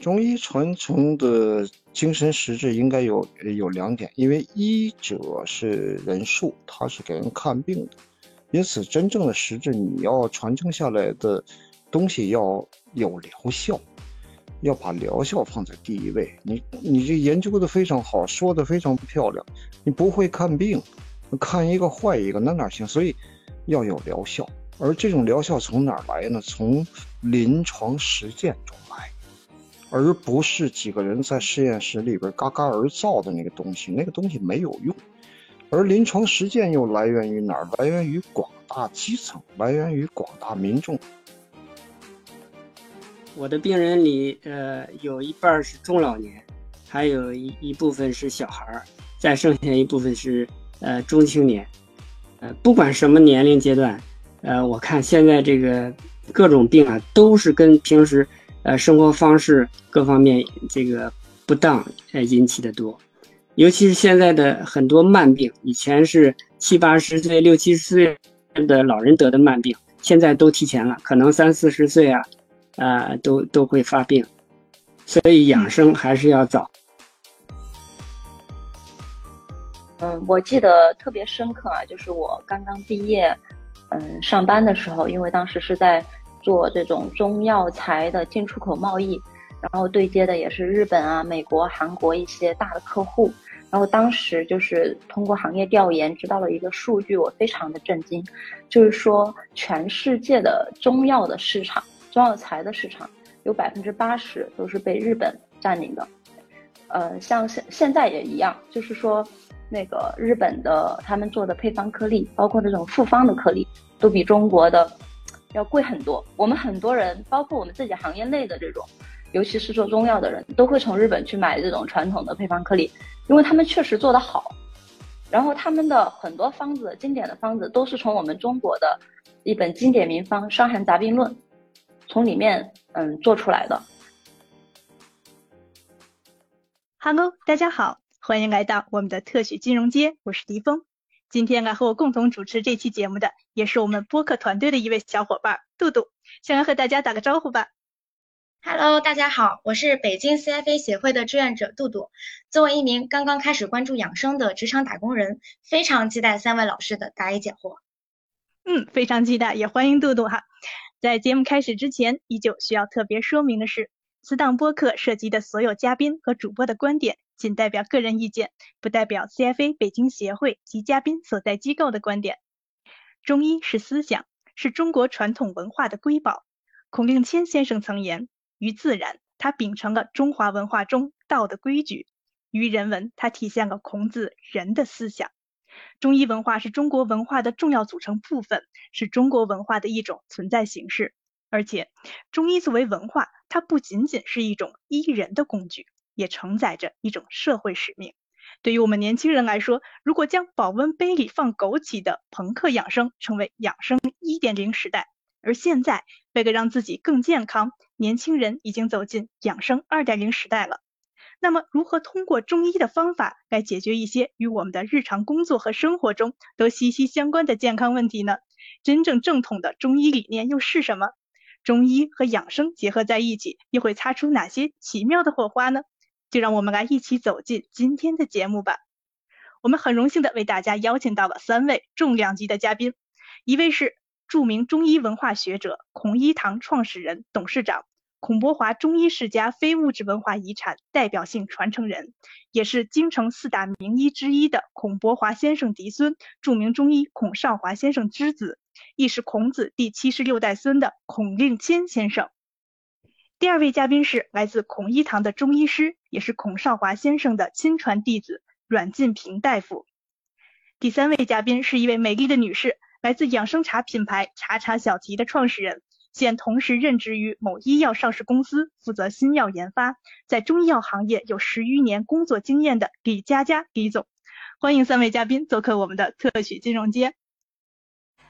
中医传承的精神实质应该有有两点，因为医者是人术，他是给人看病的，因此真正的实质你要传承下来的东西要有疗效，要把疗效放在第一位。你你这研究的非常好，说的非常漂亮，你不会看病，看一个坏一个那哪行？所以要有疗效，而这种疗效从哪来呢？从临床实践中来。而不是几个人在实验室里边嘎嘎而造的那个东西，那个东西没有用。而临床实践又来源于哪儿？来源于广大基层，来源于广大民众。我的病人里，呃，有一半是中老年，还有一一部分是小孩儿，再剩下一部分是呃中青年。呃，不管什么年龄阶段，呃，我看现在这个各种病啊，都是跟平时。呃，生活方式各方面这个不当，呃引起的多，尤其是现在的很多慢病，以前是七八十岁、六七十岁的老人得的慢病，现在都提前了，可能三四十岁啊，啊都都会发病，所以养生还是要早。嗯，我记得特别深刻啊，就是我刚刚毕业，嗯，上班的时候，因为当时是在。做这种中药材的进出口贸易，然后对接的也是日本啊、美国、韩国一些大的客户。然后当时就是通过行业调研知道了一个数据，我非常的震惊，就是说全世界的中药的市场、中药材的市场有百分之八十都是被日本占领的。呃，像现现在也一样，就是说那个日本的他们做的配方颗粒，包括那种复方的颗粒，都比中国的。要贵很多，我们很多人，包括我们自己行业内的这种，尤其是做中药的人，都会从日本去买这种传统的配方颗粒，因为他们确实做得好。然后他们的很多方子，经典的方子，都是从我们中国的一本经典名方《伤寒杂病论》从里面嗯做出来的。Hello，大家好，欢迎来到我们的特许金融街，我是狄峰。今天来和我共同主持这期节目的，也是我们播客团队的一位小伙伴杜杜，先来和大家打个招呼吧。Hello，大家好，我是北京 CFA 协会的志愿者杜杜。作为一名刚刚开始关注养生的职场打工人，非常期待三位老师的答疑解惑。嗯，非常期待，也欢迎杜杜哈。在节目开始之前，依旧需要特别说明的是，此档播客涉及的所有嘉宾和主播的观点。仅代表个人意见，不代表 CFA 北京协会及嘉宾所在机构的观点。中医是思想，是中国传统文化的瑰宝。孔令谦先生曾言：“于自然，他秉承了中华文化中道的规矩；于人文，它体现了孔子仁的思想。”中医文化是中国文化的重要组成部分，是中国文化的一种存在形式。而且，中医作为文化，它不仅仅是一种医人的工具。也承载着一种社会使命。对于我们年轻人来说，如果将保温杯里放枸杞的朋克养生称为养生一点零时代，而现在为了让自己更健康，年轻人已经走进养生二点零时代了。那么，如何通过中医的方法来解决一些与我们的日常工作和生活中都息息相关的健康问题呢？真正正统的中医理念又是什么？中医和养生结合在一起，又会擦出哪些奇妙的火花呢？就让我们来一起走进今天的节目吧。我们很荣幸的为大家邀请到了三位重量级的嘉宾，一位是著名中医文化学者、孔医堂创始人、董事长、孔伯华中医世家非物质文化遗产代表性传承人，也是京城四大名医之一的孔伯华先生嫡孙、著名中医孔少华先生之子，亦是孔子第七十六代孙的孔令谦先生。第二位嘉宾是来自孔医堂的中医师，也是孔少华先生的亲传弟子阮进平大夫。第三位嘉宾是一位美丽的女士，来自养生茶品牌茶茶小提的创始人，现同时任职于某医药上市公司，负责新药研发，在中医药行业有十余年工作经验的李佳佳李总。欢迎三位嘉宾做客我们的特许金融街。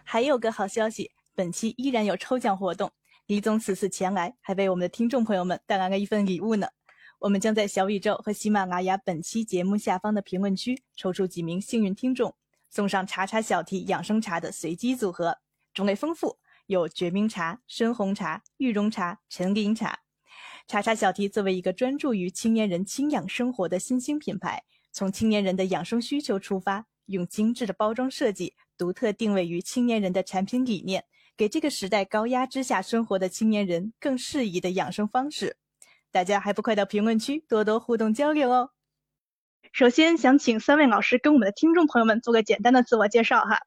还有个好消息，本期依然有抽奖活动。李总此次前来，还为我们的听众朋友们带来了一份礼物呢。我们将在小宇宙和喜马拉雅本期节目下方的评论区抽出几名幸运听众，送上茶茶小提养生茶的随机组合，种类丰富，有决明茶、深红茶、玉蓉茶、陈林茶。茶茶小提作为一个专注于青年人轻养生活的新兴品牌，从青年人的养生需求出发，用精致的包装设计、独特定位于青年人的产品理念，给这个时代高压之下生活的青年人更适宜的养生方式。大家还不快到评论区多多互动交流哦！首先想请三位老师跟我们的听众朋友们做个简单的自我介绍哈。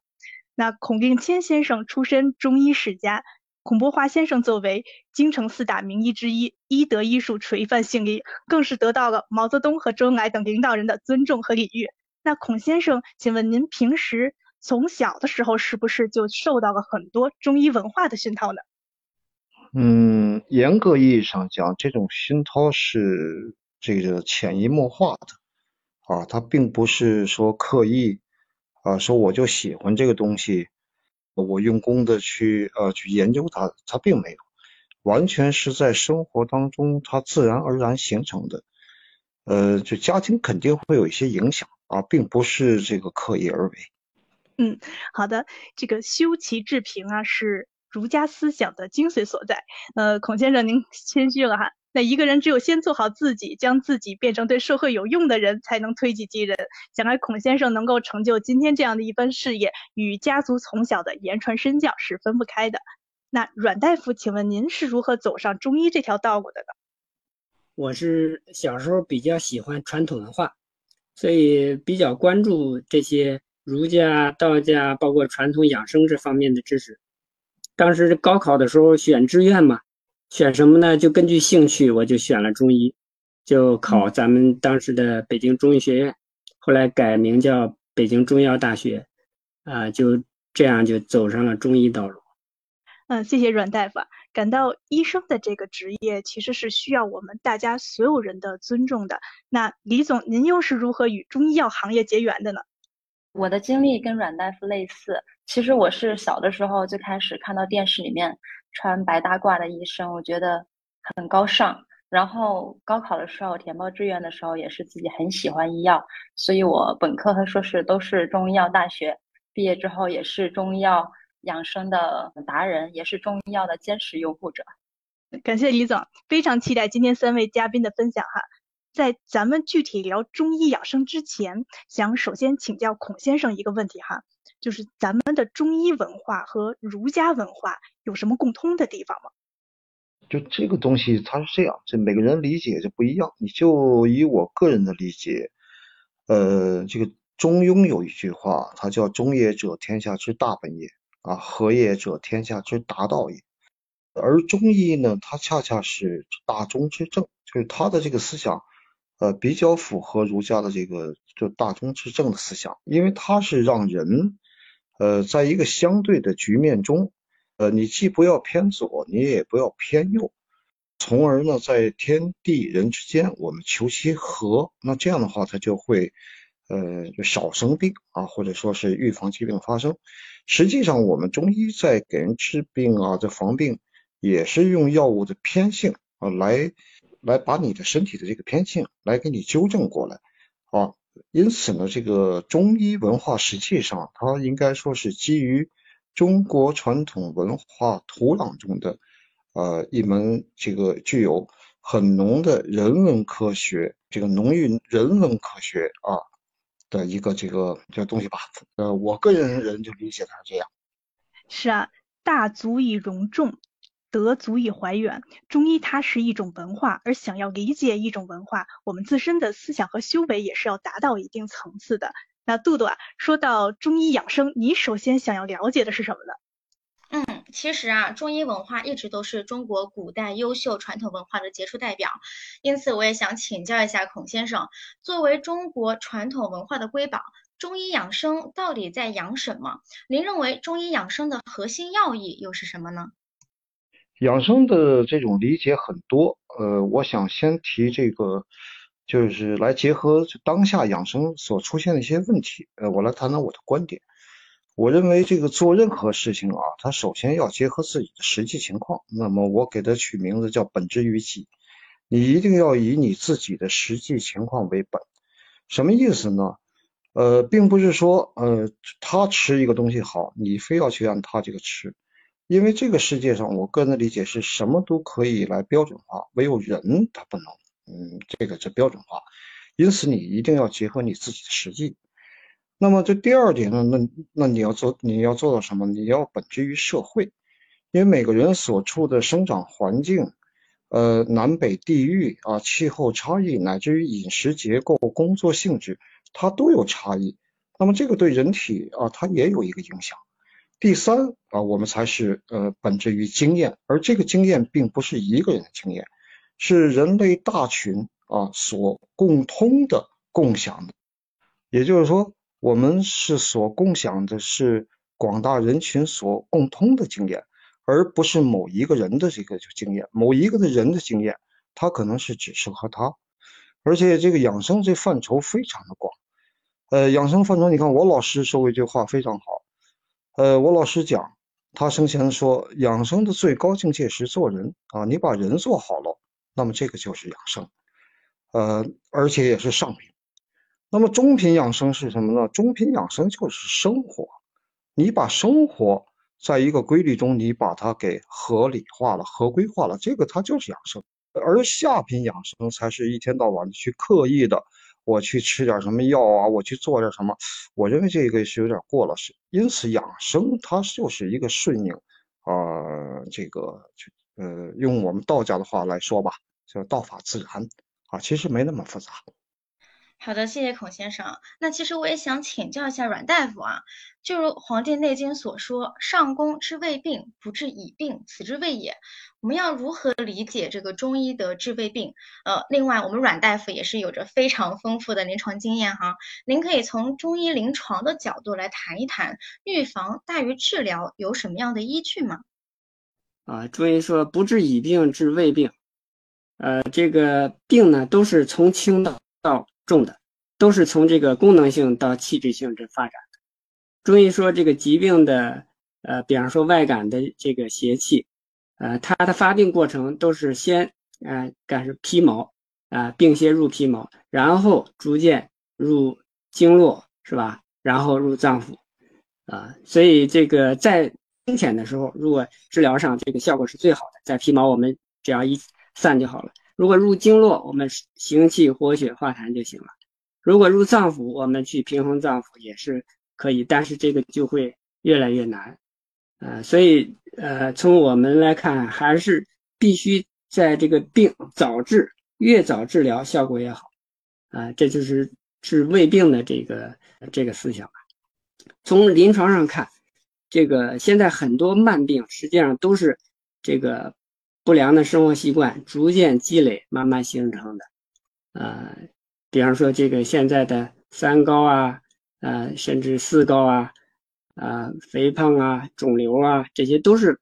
那孔令谦先生出身中医世家，孔伯华先生作为京城四大名医之一，医德医术垂范姓李，更是得到了毛泽东和周恩来等领导人的尊重和礼遇。那孔先生，请问您平时从小的时候是不是就受到了很多中医文化的熏陶呢？嗯，严格意义上讲，这种熏陶是这个潜移默化的啊，它并不是说刻意啊，说我就喜欢这个东西，我用功的去呃去研究它，它并没有，完全是在生活当中它自然而然形成的。呃，就家庭肯定会有一些影响啊，并不是这个刻意而为。嗯，好的，这个修齐治平啊是。儒家思想的精髓所在。呃，孔先生您谦虚了哈。那一个人只有先做好自己，将自己变成对社会有用的人，才能推己及人。想来孔先生能够成就今天这样的一番事业，与家族从小的言传身教是分不开的。那阮大夫，请问您是如何走上中医这条道路的呢？我是小时候比较喜欢传统文化，所以比较关注这些儒家、道家，包括传统养生这方面的知识。当时高考的时候选志愿嘛，选什么呢？就根据兴趣，我就选了中医，就考咱们当时的北京中医学院，后来改名叫北京中医药大学，啊，就这样就走上了中医道路。嗯，谢谢阮大夫。感到医生的这个职业其实是需要我们大家所有人的尊重的。那李总，您又是如何与中医药行业结缘的呢？我的经历跟阮大夫类似。其实我是小的时候就开始看到电视里面穿白大褂的医生，我觉得很高尚。然后高考的时候填报志愿的时候，也是自己很喜欢医药，所以我本科和硕士都是中医药大学。毕业之后也是中医药养生的达人，也是中医药的坚实拥护者。感谢李总，非常期待今天三位嘉宾的分享哈。在咱们具体聊中医养生之前，想首先请教孔先生一个问题哈。就是咱们的中医文化和儒家文化有什么共通的地方吗？就这个东西，它是这样，这每个人理解就不一样。你就以我个人的理解，呃，这个中庸有一句话，它叫“中也者，天下之大本也；啊，和也者，天下之大道也。”而中医呢，它恰恰是大中之正，就是它的这个思想。呃，比较符合儒家的这个就大中至正的思想，因为它是让人，呃，在一个相对的局面中，呃，你既不要偏左，你也不要偏右，从而呢，在天地人之间，我们求其和，那这样的话，它就会，呃，就少生病啊，或者说是预防疾病发生。实际上，我们中医在给人治病啊，这防病，也是用药物的偏性啊来。来把你的身体的这个偏性来给你纠正过来啊，因此呢，这个中医文化实际上它应该说是基于中国传统文化土壤中的呃一门这个具有很浓的人文科学这个浓郁人文科学啊的一个这个这个东西吧。呃，我个人人就理解它这样。是啊，大足以容众。德足以怀远。中医它是一种文化，而想要理解一种文化，我们自身的思想和修为也是要达到一定层次的。那杜杜啊，说到中医养生，你首先想要了解的是什么呢？嗯，其实啊，中医文化一直都是中国古代优秀传统文化的杰出代表。因此，我也想请教一下孔先生，作为中国传统文化的瑰宝，中医养生到底在养什么？您认为中医养生的核心要义又是什么呢？养生的这种理解很多，呃，我想先提这个，就是来结合当下养生所出现的一些问题，呃，我来谈谈我的观点。我认为这个做任何事情啊，它首先要结合自己的实际情况。那么我给它取名字叫本之于己，你一定要以你自己的实际情况为本。什么意思呢？呃，并不是说，呃，他吃一个东西好，你非要去按他这个吃。因为这个世界上，我个人的理解是什么都可以来标准化，唯有人他不能，嗯，这个是标准化。因此，你一定要结合你自己的实际。那么这第二点呢？那那你要做你要做到什么？你要本质于社会，因为每个人所处的生长环境，呃，南北地域啊，气候差异，乃至于饮食结构、工作性质，它都有差异。那么这个对人体啊，它也有一个影响。第三啊，我们才是呃，本质于经验，而这个经验并不是一个人的经验，是人类大群啊所共通的共享的。也就是说，我们是所共享的是广大人群所共通的经验，而不是某一个人的这个经验。某一个的人的经验，他可能是只适合他，而且这个养生这范畴非常的广。呃，养生范畴，你看我老师说过一句话非常好。呃，我老师讲，他生前说，养生的最高境界是做人啊，你把人做好了，那么这个就是养生，呃，而且也是上品。那么中品养生是什么呢？中品养生就是生活，你把生活在一个规律中，你把它给合理化了、合规化了，这个它就是养生。而下品养生才是一天到晚去刻意的。我去吃点什么药啊？我去做点什么？我认为这个是有点过了，是因此养生它就是一个顺应，啊，这个呃用我们道家的话来说吧，叫道法自然啊，其实没那么复杂。好的，谢谢孔先生。那其实我也想请教一下阮大夫啊，就如《黄帝内经》所说：“上攻治未病，不治已病，此之谓也。”我们要如何理解这个中医的治未病？呃，另外，我们阮大夫也是有着非常丰富的临床经验哈，您可以从中医临床的角度来谈一谈，预防大于治疗有什么样的依据吗？啊，中医说不治已病，治未病。呃，这个病呢，都是从轻到到。重的都是从这个功能性到器质性这发展的。中医说这个疾病的，呃，比方说外感的这个邪气，呃，它的发病过程都是先，呃，感是皮毛，啊，病邪入皮毛，然后逐渐入经络，是吧？然后入脏腑，啊，所以这个在清浅的时候，如果治疗上这个效果是最好的，在皮毛我们只要一散就好了。如果入经络，我们行气活血化痰就行了；如果入脏腑，我们去平衡脏腑也是可以，但是这个就会越来越难。呃，所以呃，从我们来看，还是必须在这个病早治，越早治疗效果越好。啊，这就是治胃病的这个这个思想吧。从临床上看，这个现在很多慢病实际上都是这个。不良的生活习惯逐渐积累，慢慢形成的，呃，比方说这个现在的三高啊，呃，甚至四高啊，啊，肥胖啊，肿瘤啊，这些都是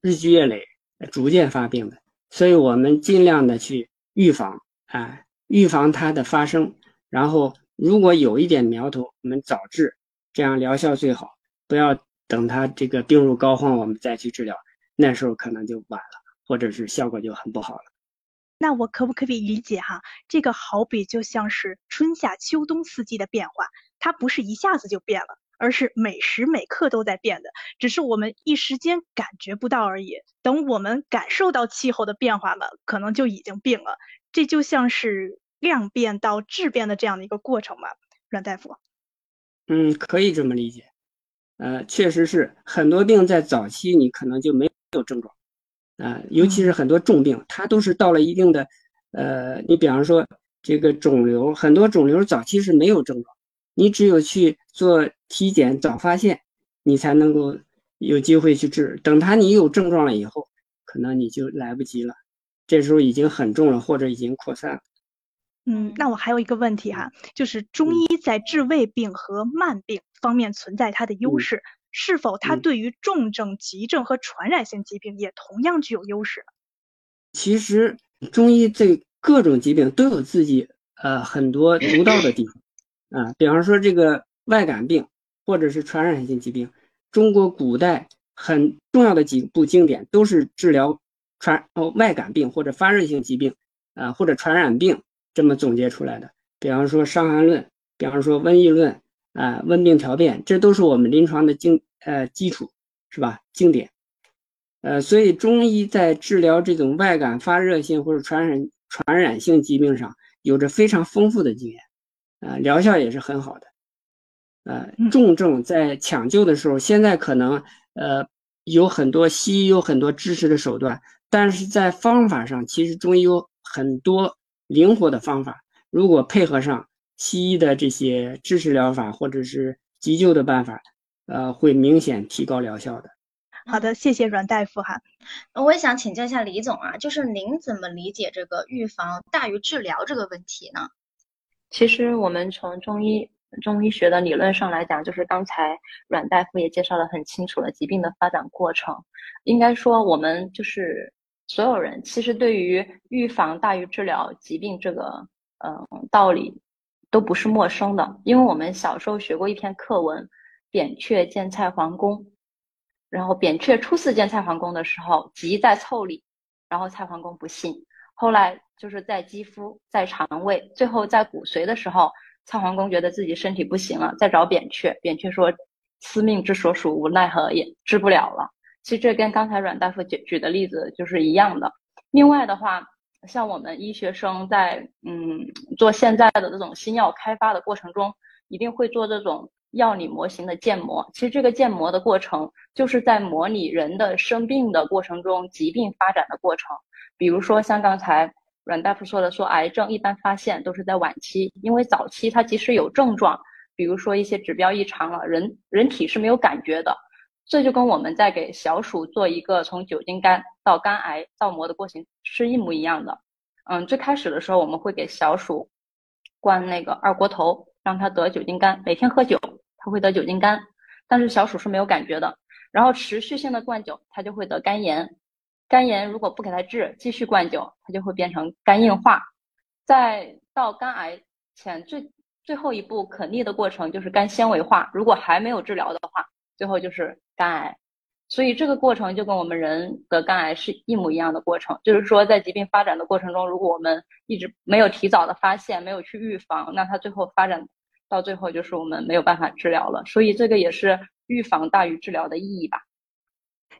日积月累逐渐发病的，所以我们尽量的去预防，啊，预防它的发生，然后如果有一点苗头，我们早治，这样疗效最好，不要等它这个病入膏肓，我们再去治疗，那时候可能就晚了。或者是效果就很不好了。那我可不可以理解哈？这个好比就像是春夏秋冬四季的变化，它不是一下子就变了，而是每时每刻都在变的，只是我们一时间感觉不到而已。等我们感受到气候的变化了，可能就已经病了。这就像是量变到质变的这样的一个过程嘛，阮大夫。嗯，可以这么理解。呃，确实是很多病在早期你可能就没有症状。啊，尤其是很多重病，它都是到了一定的，呃，你比方说这个肿瘤，很多肿瘤早期是没有症状，你只有去做体检早发现，你才能够有机会去治。等它你有症状了以后，可能你就来不及了，这时候已经很重了，或者已经扩散了。嗯，那我还有一个问题哈，就是中医在治胃病和慢病方面存在它的优势。是否它对于重症、急症和传染性疾病也同样具有优势？其实中医对各种疾病都有自己呃很多独到的地方啊，比方说这个外感病或者是传染性疾病，中国古代很重要的几部经典都是治疗传哦外感病或者发热性疾病啊或者传染病这么总结出来的，比方说《伤寒论》，比方说《瘟疫论》。啊，温病调变，这都是我们临床的经呃基础，是吧？经典。呃，所以中医在治疗这种外感发热性或者传染传染性疾病上有着非常丰富的经验，啊，疗效也是很好的。呃，重症在抢救的时候，现在可能呃有很多西医有很多支持的手段，但是在方法上，其实中医有很多灵活的方法，如果配合上西医的这些支持疗法或者是急救的办法，呃，会明显提高疗效的。好的，谢谢阮大夫哈。我也想请教一下李总啊，就是您怎么理解这个预防大于治疗这个问题呢？其实我们从中医。中医学的理论上来讲，就是刚才阮大夫也介绍的很清楚了疾病的发展过程。应该说，我们就是所有人，其实对于预防大于治疗疾病这个嗯道理，都不是陌生的。因为我们小时候学过一篇课文，扁鹊见蔡桓公，然后扁鹊初次见蔡桓公的时候，急在腠理，然后蔡桓公不信，后来就是在肌肤、在肠胃，最后在骨髓的时候。蔡桓公觉得自己身体不行了，再找扁鹊。扁鹊说：“司命之所属，无奈何也，治不了了。”其实这跟刚才阮大夫举举的例子就是一样的。另外的话，像我们医学生在嗯做现在的这种新药开发的过程中，一定会做这种药理模型的建模。其实这个建模的过程，就是在模拟人的生病的过程中疾病发展的过程。比如说像刚才。阮大夫说的，说癌症一般发现都是在晚期，因为早期它即使有症状，比如说一些指标异常了，人人体是没有感觉的。这就跟我们在给小鼠做一个从酒精肝到肝癌造模的过程是一模一样的。嗯，最开始的时候我们会给小鼠灌那个二锅头，让它得酒精肝，每天喝酒它会得酒精肝，但是小鼠是没有感觉的。然后持续性的灌酒，它就会得肝炎。肝炎如果不给它治，继续灌酒，它就会变成肝硬化。在到肝癌前最最后一步可逆的过程就是肝纤维化。如果还没有治疗的话，最后就是肝癌。所以这个过程就跟我们人得肝癌是一模一样的过程。就是说，在疾病发展的过程中，如果我们一直没有提早的发现，没有去预防，那它最后发展到最后就是我们没有办法治疗了。所以这个也是预防大于治疗的意义吧。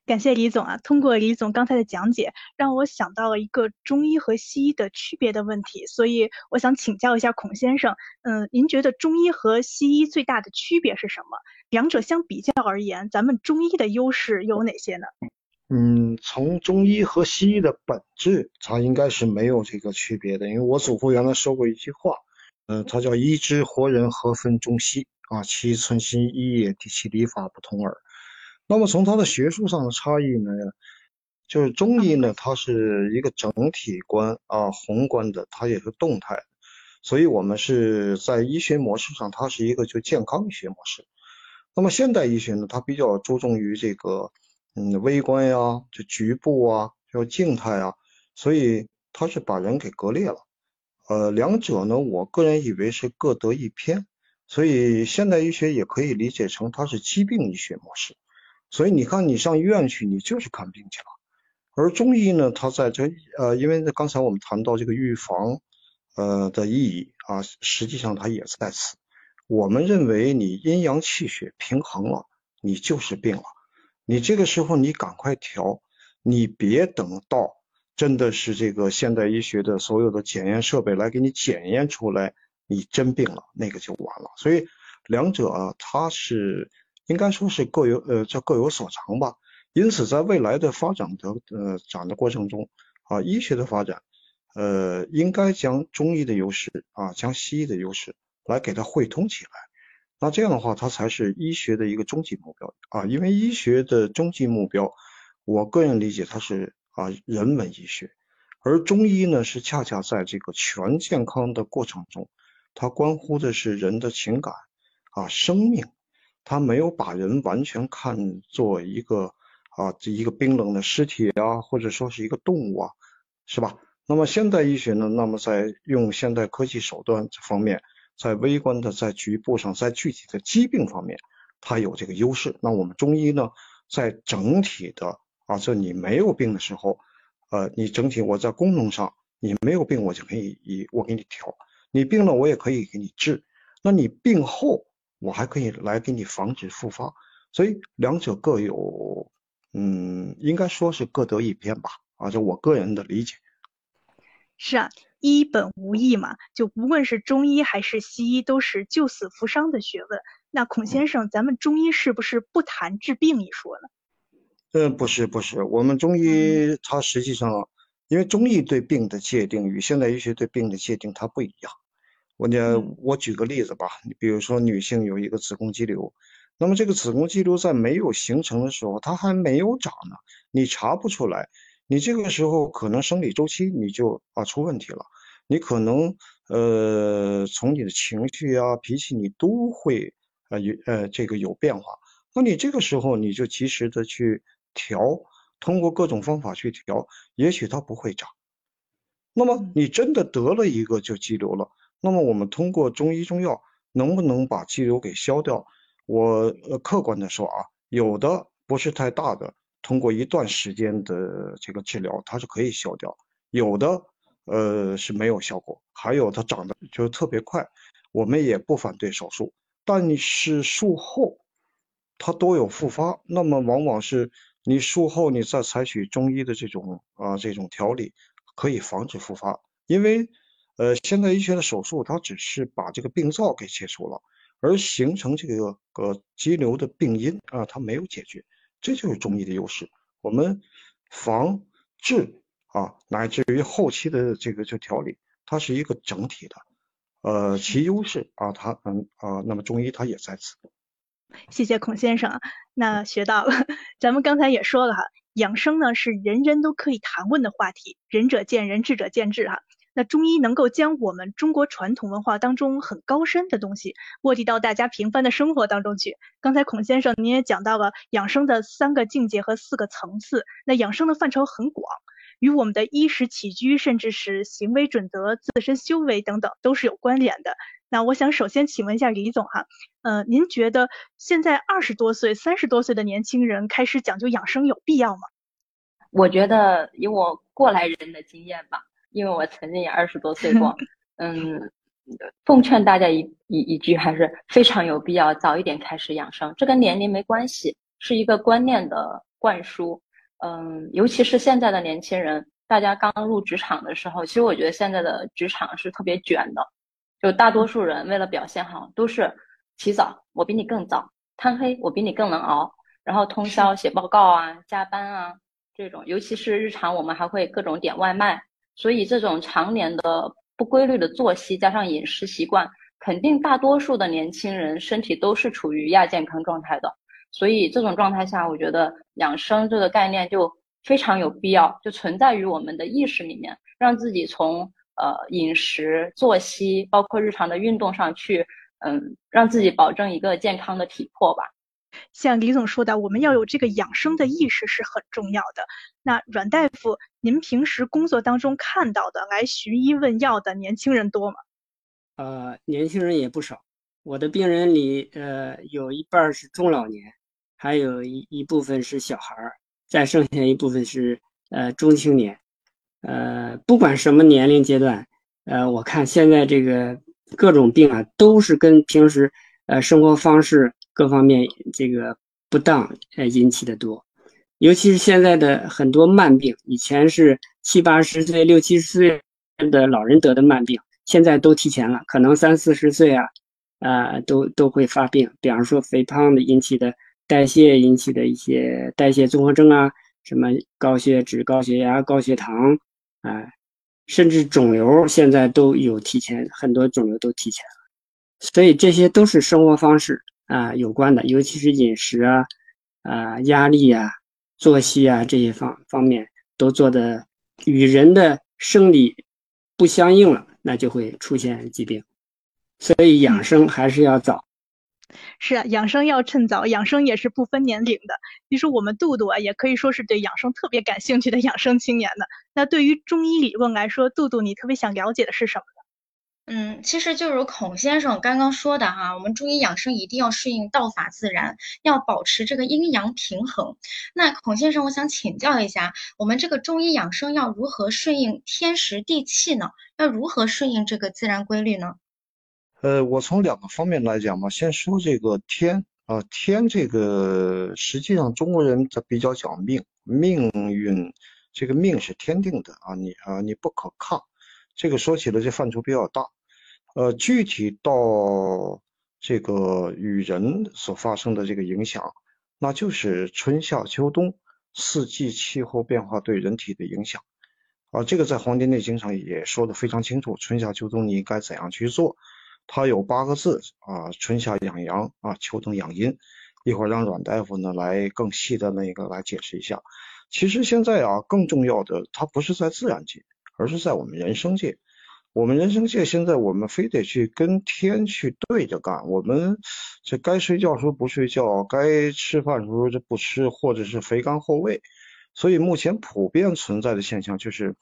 感谢李总啊！通过李总刚才的讲解，让我想到了一个中医和西医的区别的问题，所以我想请教一下孔先生，嗯，您觉得中医和西医最大的区别是什么？两者相比较而言，咱们中医的优势有哪些呢？嗯，从中医和西医的本质，它应该是没有这个区别的，因为我祖父原来说过一句话，嗯，他叫“医之活人，何分中西？啊，其存心医也，其理法不同耳。”那么从它的学术上的差异呢，就是中医呢，它是一个整体观啊，宏观的，它也是动态，所以我们是在医学模式上，它是一个就健康医学模式。那么现代医学呢，它比较注重于这个嗯微观呀，就局部啊，就静态啊，所以它是把人给割裂了。呃，两者呢，我个人以为是各得一偏，所以现代医学也可以理解成它是疾病医学模式。所以你看，你上医院去，你就是看病去了。而中医呢，它在这呃，因为刚才我们谈到这个预防呃的意义啊，实际上它也在此。我们认为你阴阳气血平衡了，你就是病了。你这个时候你赶快调，你别等到真的是这个现代医学的所有的检验设备来给你检验出来你真病了，那个就完了。所以两者啊，它是。应该说是各有呃叫各有所长吧，因此在未来的发展的呃展的过程中啊，医学的发展呃应该将中医的优势啊，将西医的优势来给它汇通起来，那这样的话它才是医学的一个终极目标啊，因为医学的终极目标，我个人理解它是啊人文医学，而中医呢是恰恰在这个全健康的过程中，它关乎的是人的情感啊生命。他没有把人完全看作一个啊，这一个冰冷的尸体啊，或者说是一个动物啊，是吧？那么现代医学呢？那么在用现代科技手段这方面，在微观的、在局部上、在具体的疾病方面，它有这个优势。那我们中医呢，在整体的啊，这你没有病的时候，呃，你整体我在功能上你没有病，我就可以以我给你调；你病了，我也可以给你治。那你病后。我还可以来给你防止复发，所以两者各有嗯，应该说是各得一偏吧，啊，就我个人的理解。是啊，医本无异嘛，就无论是中医还是西医，都是救死扶伤的学问。那孔先生，咱们中医是不是不谈治病一说呢？嗯，不是不是，我们中医它实际上，因为中医对病的界定与现代医学对病的界定它不一样。我呢，我举个例子吧，你比如说女性有一个子宫肌瘤，那么这个子宫肌瘤在没有形成的时候，它还没有长呢，你查不出来。你这个时候可能生理周期你就啊出问题了，你可能呃从你的情绪啊脾气你都会呃有呃这个有变化，那你这个时候你就及时的去调，通过各种方法去调，也许它不会长。那么你真的得了一个就肌瘤了，那么我们通过中医中药能不能把肌瘤给消掉？我呃客观的说啊，有的不是太大的。通过一段时间的这个治疗，它是可以消掉；有的，呃是没有效果；还有它长得就特别快，我们也不反对手术。但是术后它都有复发，那么往往是你术后你再采取中医的这种啊这种调理，可以防止复发。因为呃现代医学的手术它只是把这个病灶给切除了，而形成这个个肌瘤的病因啊它没有解决。这就是中医的优势，我们防治啊，乃至于后期的这个就调理，它是一个整体的，呃，其优势啊，它嗯啊，那么中医它也在此。谢谢孔先生，那学到了。咱们刚才也说了哈，养生呢是人人都可以谈论的话题，仁者见仁，智者见智哈。那中医能够将我们中国传统文化当中很高深的东西落地到大家平凡的生活当中去。刚才孔先生您也讲到了养生的三个境界和四个层次，那养生的范畴很广，与我们的衣食起居，甚至是行为准则、自身修为等等都是有关联的。那我想首先请问一下李总哈，呃，您觉得现在二十多岁、三十多岁的年轻人开始讲究养生有必要吗？我觉得以我过来人的经验吧。因为我曾经也二十多岁 过，嗯，奉劝大家一一一句，还是非常有必要早一点开始养生。这跟年龄没关系，是一个观念的灌输。嗯，尤其是现在的年轻人，大家刚入职场的时候，其实我觉得现在的职场是特别卷的，就大多数人为了表现好，都是起早，我比你更早；贪黑，我比你更能熬；然后通宵写报告啊，加班啊，这种。尤其是日常，我们还会各种点外卖。所以这种常年的不规律的作息，加上饮食习惯，肯定大多数的年轻人身体都是处于亚健康状态的。所以这种状态下，我觉得养生这个概念就非常有必要，就存在于我们的意识里面，让自己从呃饮食、作息，包括日常的运动上去，嗯，让自己保证一个健康的体魄吧。像李总说的，我们要有这个养生的意识是很重要的。那阮大夫，您平时工作当中看到的来寻医问药的年轻人多吗？呃，年轻人也不少。我的病人里，呃，有一半是中老年，还有一一部分是小孩儿，再剩下一部分是呃中青年。呃，不管什么年龄阶段，呃，我看现在这个各种病啊，都是跟平时呃生活方式。各方面这个不当呃引起的多，尤其是现在的很多慢病，以前是七八十岁、六七十岁的老人得的慢病，现在都提前了，可能三四十岁啊，啊都都会发病。比方说肥胖的引起的代谢引起的一些代谢综合症啊，什么高血脂、高血压、高血糖啊，甚至肿瘤现在都有提前，很多肿瘤都提前了，所以这些都是生活方式。啊，有关的，尤其是饮食啊、啊压力啊、作息啊这些方方面都做的与人的生理不相应了，那就会出现疾病。所以养生还是要早。是啊，养生要趁早，养生也是不分年龄的。其实我们杜杜啊，也可以说是对养生特别感兴趣的养生青年呢。那对于中医理论来说，杜杜你特别想了解的是什么？嗯，其实就如孔先生刚刚说的哈，我们中医养生一定要顺应道法自然，要保持这个阴阳平衡。那孔先生，我想请教一下，我们这个中医养生要如何顺应天时地气呢？要如何顺应这个自然规律呢？呃，我从两个方面来讲吧，先说这个天啊，天这个实际上中国人他比较讲命，命运这个命是天定的啊，你啊你不可抗。这个说起来这范畴比较大，呃，具体到这个与人所发生的这个影响，那就是春夏秋冬四季气候变化对人体的影响啊，这个在《黄帝内经》上也说的非常清楚，春夏秋冬你应该怎样去做。它有八个字啊，春夏养阳啊，秋冬养阴。一会儿让阮大夫呢来更细的那个来解释一下。其实现在啊，更重要的它不是在自然界，而是在我们人生界。我们人生界现在我们非得去跟天去对着干，我们这该睡觉时候不睡觉，该吃饭时候就不吃，或者是肥甘厚味。所以目前普遍存在的现象就是，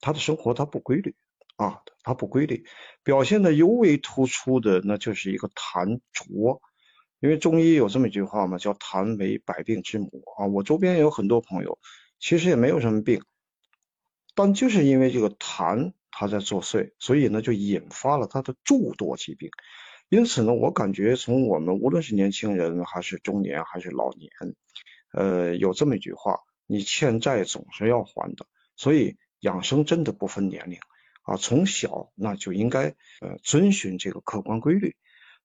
他的生活他不规律。啊，他不规律，表现的尤为突出的那就是一个痰浊，因为中医有这么一句话嘛，叫痰为百病之母啊。我周边也有很多朋友，其实也没有什么病，但就是因为这个痰它在作祟，所以呢就引发了他的诸多疾病。因此呢，我感觉从我们无论是年轻人还是中年还是老年，呃，有这么一句话，你欠债总是要还的，所以养生真的不分年龄。啊，从小那就应该呃遵循这个客观规律，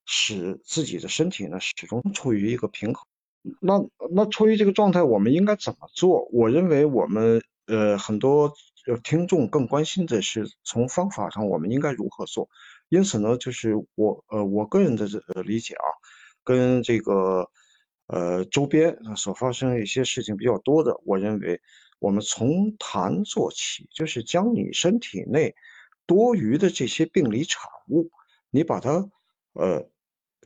使自己的身体呢始终处于一个平衡。那那处于这个状态，我们应该怎么做？我认为我们呃很多就听众更关心的是从方法上我们应该如何做。因此呢，就是我呃我个人的这理解啊，跟这个呃周边所发生一些事情比较多的，我认为我们从痰做起，就是将你身体内多余的这些病理产物，你把它呃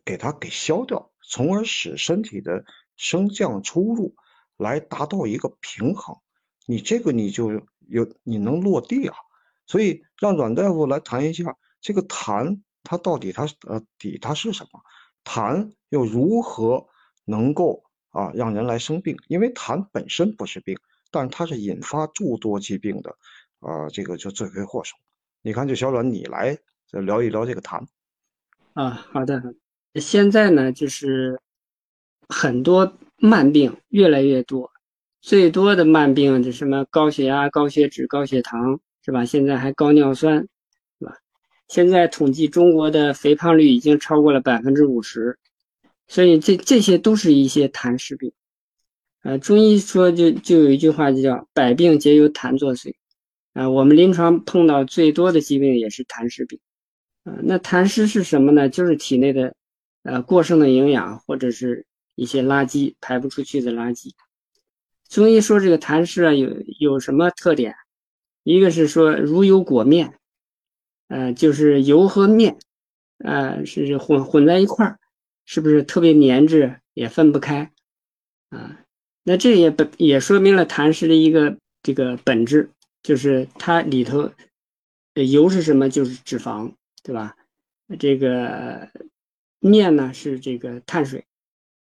给它给消掉，从而使身体的升降出入来达到一个平衡，你这个你就有你能落地啊。所以让阮大夫来谈一下这个痰，它到底它呃底它是什么？痰又如何能够啊让人来生病？因为痰本身不是病，但它是引发诸多疾病的啊这个就罪魁祸首。你看，就小阮，你来聊一聊这个痰啊。好的，现在呢，就是很多慢病越来越多，最多的慢病就什么高血压、高血脂、高血糖，是吧？现在还高尿酸，是吧？现在统计中国的肥胖率已经超过了百分之五十，所以这这些都是一些痰湿病。呃，中医说就就有一句话就叫“百病皆由痰作祟”。啊，我们临床碰到最多的疾病也是痰湿病，啊，那痰湿是什么呢？就是体内的，呃，过剩的营养或者是一些垃圾排不出去的垃圾。中医说这个痰湿啊，有有什么特点？一个是说如油裹面，呃，就是油和面，呃，是混混在一块儿，是不是特别粘滞，也分不开？啊，那这也本也说明了痰湿的一个这个本质。就是它里头，油是什么？就是脂肪，对吧？这个面呢是这个碳水。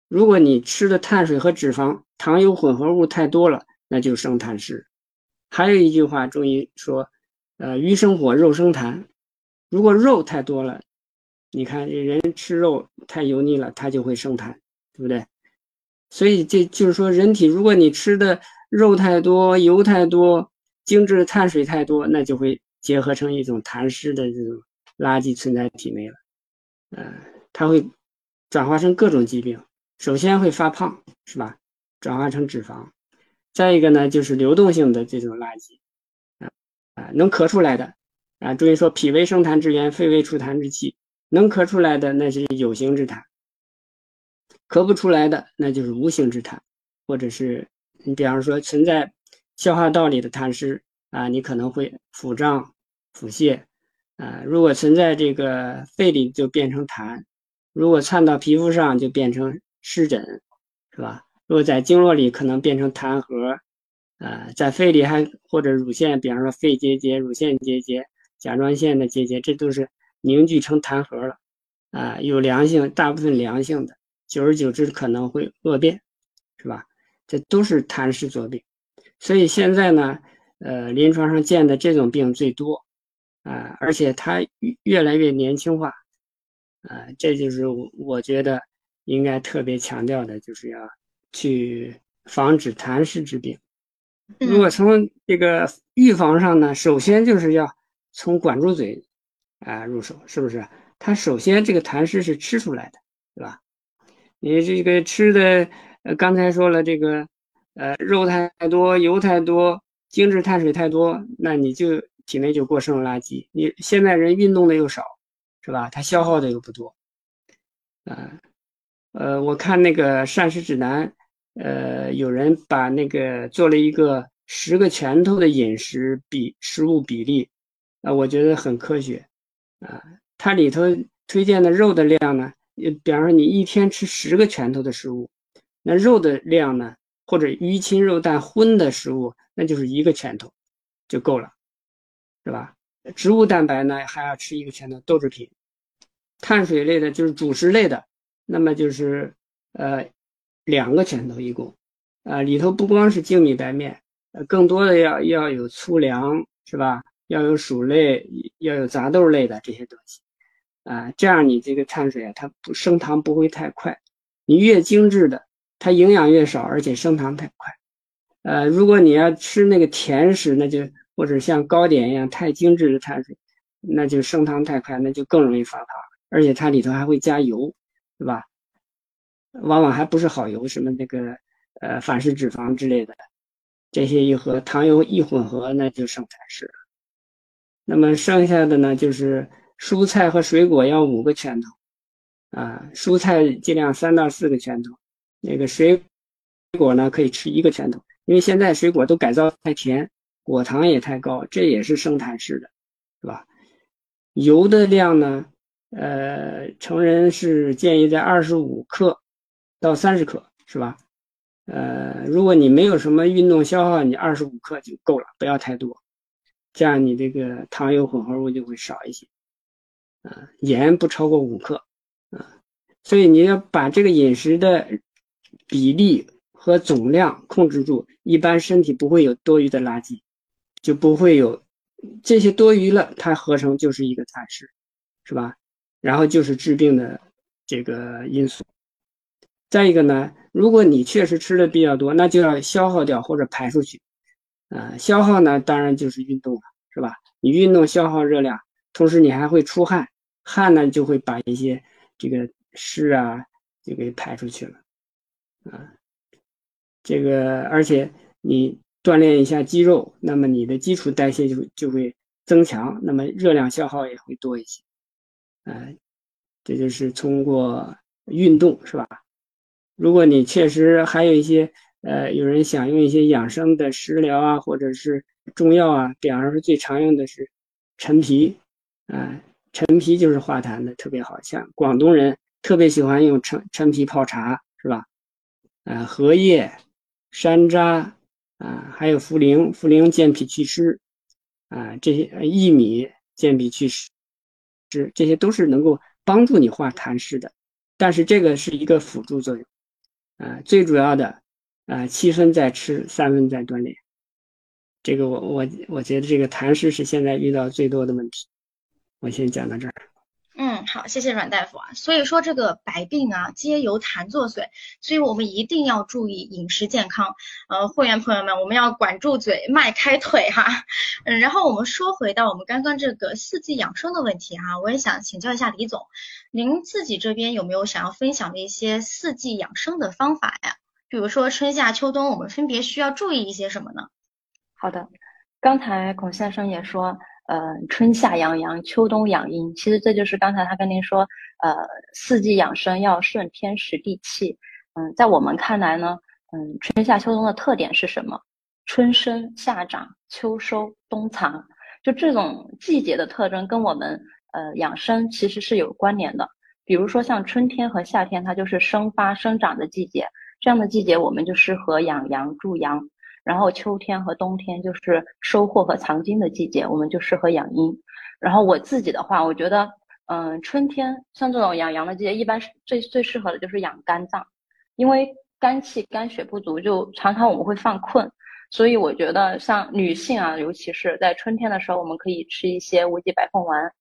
如果你吃的碳水和脂肪、糖油混合物太多了，那就生痰湿。还有一句话，中医说，呃，鱼生火，肉生痰。如果肉太多了，你看这人吃肉太油腻了，它就会生痰，对不对？所以这就是说，人体如果你吃的肉太多、油太多，精致的碳水太多，那就会结合成一种痰湿的这种垃圾存在体内了。嗯，它会转化成各种疾病。首先会发胖，是吧？转化成脂肪。再一个呢，就是流动性的这种垃圾，啊啊，能咳出来的啊。注意说，脾胃生痰之源，肺胃出痰之器。能咳出来的那是有形之痰，咳不出来的那就是无形之痰，或者是你比方说存在。消化道里的痰湿啊，你可能会腹胀、腹泻啊。如果存在这个肺里，就变成痰；如果窜到皮肤上，就变成湿疹，是吧？如果在经络里，可能变成痰核啊。在肺里还或者乳腺，比方说肺结节、乳腺结节、甲状腺的结节，这都是凝聚成痰核了啊。有良性，大部分良性的，久而久之可能会恶变，是吧？这都是痰湿作病。所以现在呢，呃，临床上见的这种病最多，啊，而且它越来越年轻化，啊，这就是我我觉得，应该特别强调的就是要去防止痰湿之病。如果从这个预防上呢，首先就是要从管住嘴啊入手，是不是？它首先这个痰湿是吃出来的，对吧？你这个吃的，呃，刚才说了这个，呃，肉太多，油太多，精致碳水太多，那你就体内就过剩垃圾。你现在人运动的又少，是吧？它消耗的又不多，啊，呃，呃我看那个膳食指南，呃，有人把那个做了一个十个拳头的饮食比食物比例，啊，我觉得很科学，啊，它里头推荐的肉的量呢？比方说，你一天吃十个拳头的食物，那肉的量呢？或者鱼禽肉蛋荤的食物，那就是一个拳头就够了，是吧？植物蛋白呢，还要吃一个拳头豆制品，碳水类的就是主食类的，那么就是呃两个拳头一共，啊里头不光是精米白面，呃更多的要要有粗粮，是吧？要有薯类，要有杂豆类的这些东西。啊，这样你这个碳水啊，它不升糖不会太快。你越精致的，它营养越少，而且升糖太快。呃，如果你要吃那个甜食，那就或者像糕点一样太精致的碳水，那就升糖太快，那就更容易发胖。而且它里头还会加油，是吧？往往还不是好油，什么那个呃反式脂肪之类的，这些一和糖油一混合，那就剩碳水了。那么剩下的呢，就是。蔬菜和水果要五个拳头，啊，蔬菜尽量三到四个拳头，那个水果呢可以吃一个拳头，因为现在水果都改造太甜，果糖也太高，这也是生痰式的，是吧？油的量呢，呃，成人是建议在二十五克到三十克，是吧？呃，如果你没有什么运动消耗，你二十五克就够了，不要太多，这样你这个糖油混合物就会少一些。啊，盐不超过五克，啊，所以你要把这个饮食的比例和总量控制住，一般身体不会有多余的垃圾，就不会有这些多余了，它合成就是一个痰湿，是吧？然后就是治病的这个因素。再一个呢，如果你确实吃的比较多，那就要消耗掉或者排出去，啊，消耗呢当然就是运动了，是吧？你运动消耗热量，同时你还会出汗。汗呢就会把一些这个湿啊就给排出去了，啊，这个而且你锻炼一下肌肉，那么你的基础代谢就就会增强，那么热量消耗也会多一些，啊，这就是通过运动是吧？如果你确实还有一些呃，有人想用一些养生的食疗啊，或者是中药啊，比方说最常用的是陈皮，啊。陈皮就是化痰的，特别好像广东人特别喜欢用陈陈皮泡茶，是吧？啊，荷叶、山楂啊，还有茯苓，茯苓健脾祛湿啊，这些薏米健脾祛湿，这这些都是能够帮助你化痰湿的。但是这个是一个辅助作用啊，最主要的啊，七分在吃，三分在锻炼。这个我我我觉得这个痰湿是现在遇到最多的问题。我先讲到这儿。嗯，好，谢谢阮大夫啊。所以说这个百病啊，皆由痰作祟，所以我们一定要注意饮食健康。呃，会员朋友们，我们要管住嘴，迈开腿哈。嗯，然后我们说回到我们刚刚这个四季养生的问题哈，我也想请教一下李总，您自己这边有没有想要分享的一些四季养生的方法呀？比如说春夏秋冬，我们分别需要注意一些什么呢？好的，刚才孔先生也说。呃，春夏养阳，秋冬养阴，其实这就是刚才他跟您说，呃，四季养生要顺天时地气。嗯，在我们看来呢，嗯，春夏秋冬的特点是什么？春生夏长秋收冬藏，就这种季节的特征跟我们呃养生其实是有关联的。比如说像春天和夏天，它就是生发生长的季节，这样的季节我们就适合养阳助阳。然后秋天和冬天就是收获和藏精的季节，我们就适合养阴。然后我自己的话，我觉得，嗯，春天像这种养阳的季节，一般是最最适合的就是养肝脏，因为肝气肝血不足，就常常我们会犯困。所以我觉得像女性啊，尤其是在春天的时候，我们可以吃一些无极白凤丸。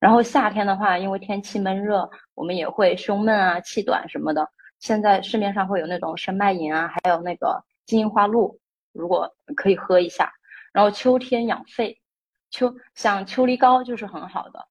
然后夏天的话，因为天气闷热，我们也会胸闷啊、气短什么的。现在市面上会有那种生脉饮啊，还有那个金银花露，如果可以喝一下。然后秋天养肺，秋像秋梨膏就是很好的。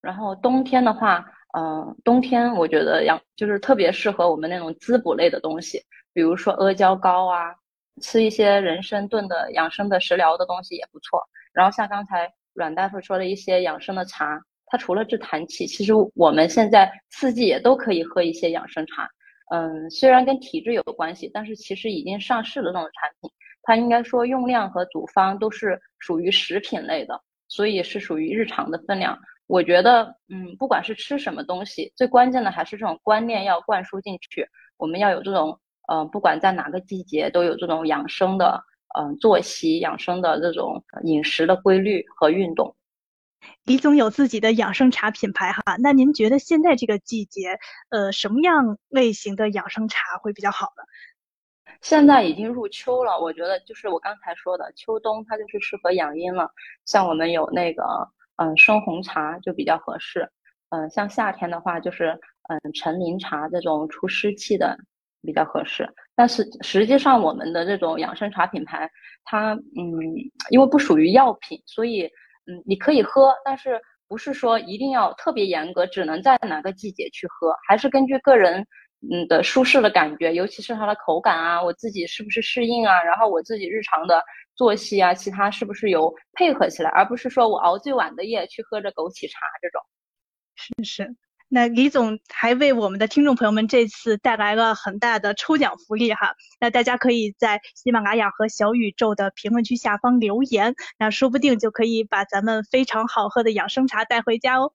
然后冬天的话，嗯，冬天我觉得养就是特别适合我们那种滋补类的东西，比如说阿胶糕啊，吃一些人参炖的养生的食疗的东西也不错。然后像刚才阮大夫说的一些养生的茶，它除了治痰气，其实我们现在四季也都可以喝一些养生茶。嗯，虽然跟体质有关系，但是其实已经上市的这种产品，它应该说用量和组方都是属于食品类的，所以是属于日常的分量。我觉得，嗯，不管是吃什么东西，最关键的还是这种观念要灌输进去。我们要有这种，嗯，不管在哪个季节都有这种养生的，嗯，作息养生的这种饮食的规律和运动。李总有自己的养生茶品牌哈，那您觉得现在这个季节，呃，什么样类型的养生茶会比较好呢？现在已经入秋了，我觉得就是我刚才说的，秋冬它就是适合养阴了。像我们有那个，嗯，生红茶就比较合适。嗯，像夏天的话，就是嗯，陈林茶这种除湿气的比较合适。但是实际上，我们的这种养生茶品牌，它嗯，因为不属于药品，所以。嗯，你可以喝，但是不是说一定要特别严格，只能在哪个季节去喝，还是根据个人嗯的舒适的感觉，尤其是它的口感啊，我自己是不是适应啊，然后我自己日常的作息啊，其他是不是有配合起来，而不是说我熬最晚的夜去喝着枸杞茶这种。是是。那李总还为我们的听众朋友们这次带来了很大的抽奖福利哈，那大家可以在喜马拉雅和小宇宙的评论区下方留言，那说不定就可以把咱们非常好喝的养生茶带回家哦。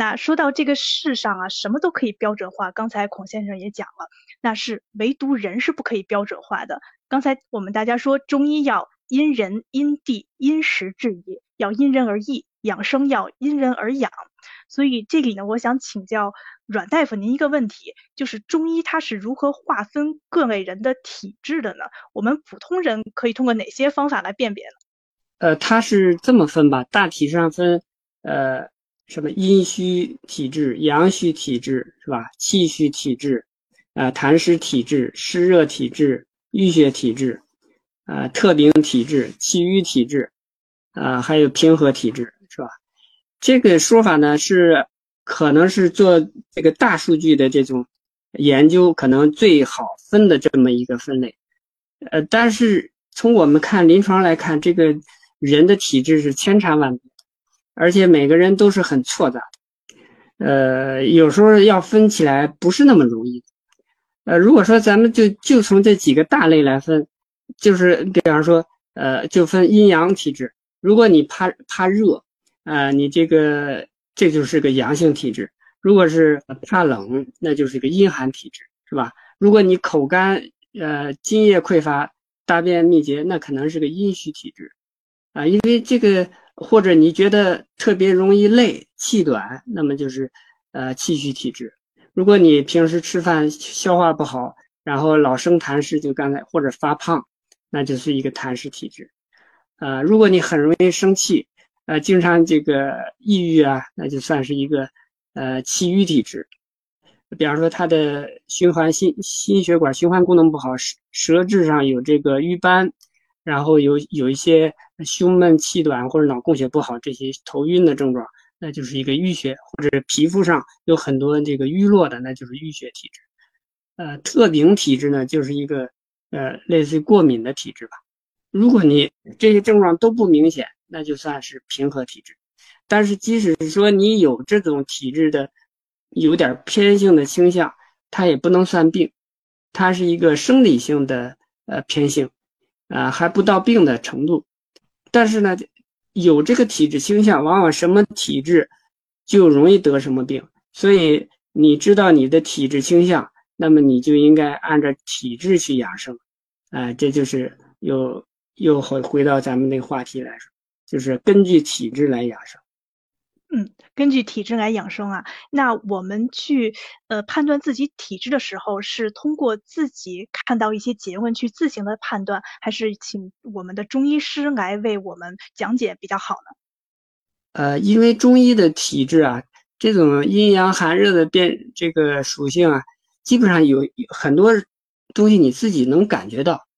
那说到这个世上啊，什么都可以标准化，刚才孔先生也讲了，那是唯独人是不可以标准化的。刚才我们大家说中医要因人因地因时制宜，要因人而异，养生要因人而养。所以这里呢，我想请教阮大夫您一个问题，就是中医它是如何划分各类人的体质的呢？我们普通人可以通过哪些方法来辨别呢？呃，它是这么分吧，大体上分，呃，什么阴虚体质、阳虚体质是吧？气虚体质，啊，痰湿体质、湿热体质、淤血体质，啊，特禀体质、气郁体质，啊，还有平和体质是吧？这个说法呢，是可能是做这个大数据的这种研究，可能最好分的这么一个分类。呃，但是从我们看临床来看，这个人的体质是千差万别，而且每个人都是很错杂。呃，有时候要分起来不是那么容易。呃，如果说咱们就就从这几个大类来分，就是比方说，呃，就分阴阳体质。如果你怕怕热。啊，你这个这就是个阳性体质。如果是怕冷，那就是个阴寒体质，是吧？如果你口干，呃，津液匮乏，大便秘结，那可能是个阴虚体质。啊，因为这个或者你觉得特别容易累、气短，那么就是呃气虚体质。如果你平时吃饭消化不好，然后老生痰湿，就刚才或者发胖，那就是一个痰湿体质。啊，如果你很容易生气。呃，经常这个抑郁啊，那就算是一个呃气郁体质。比方说，他的循环心心血管循环功能不好，舌舌质上有这个瘀斑，然后有有一些胸闷气短或者脑供血不好这些头晕的症状，那就是一个淤血，或者皮肤上有很多这个淤络的，那就是淤血体质。呃，特禀体质呢，就是一个呃类似于过敏的体质吧。如果你这些症状都不明显，那就算是平和体质，但是即使是说你有这种体质的，有点偏性的倾向，它也不能算病，它是一个生理性的呃偏性，啊还不到病的程度。但是呢，有这个体质倾向，往往什么体质就容易得什么病。所以你知道你的体质倾向，那么你就应该按照体质去养生，啊，这就是又又回回到咱们那个话题来说。就是根据体质来养生，嗯，根据体质来养生啊。那我们去呃判断自己体质的时候，是通过自己看到一些结论去自行的判断，还是请我们的中医师来为我们讲解比较好呢？呃，因为中医的体质啊，这种阴阳寒热的变这个属性啊，基本上有很多东西你自己能感觉到。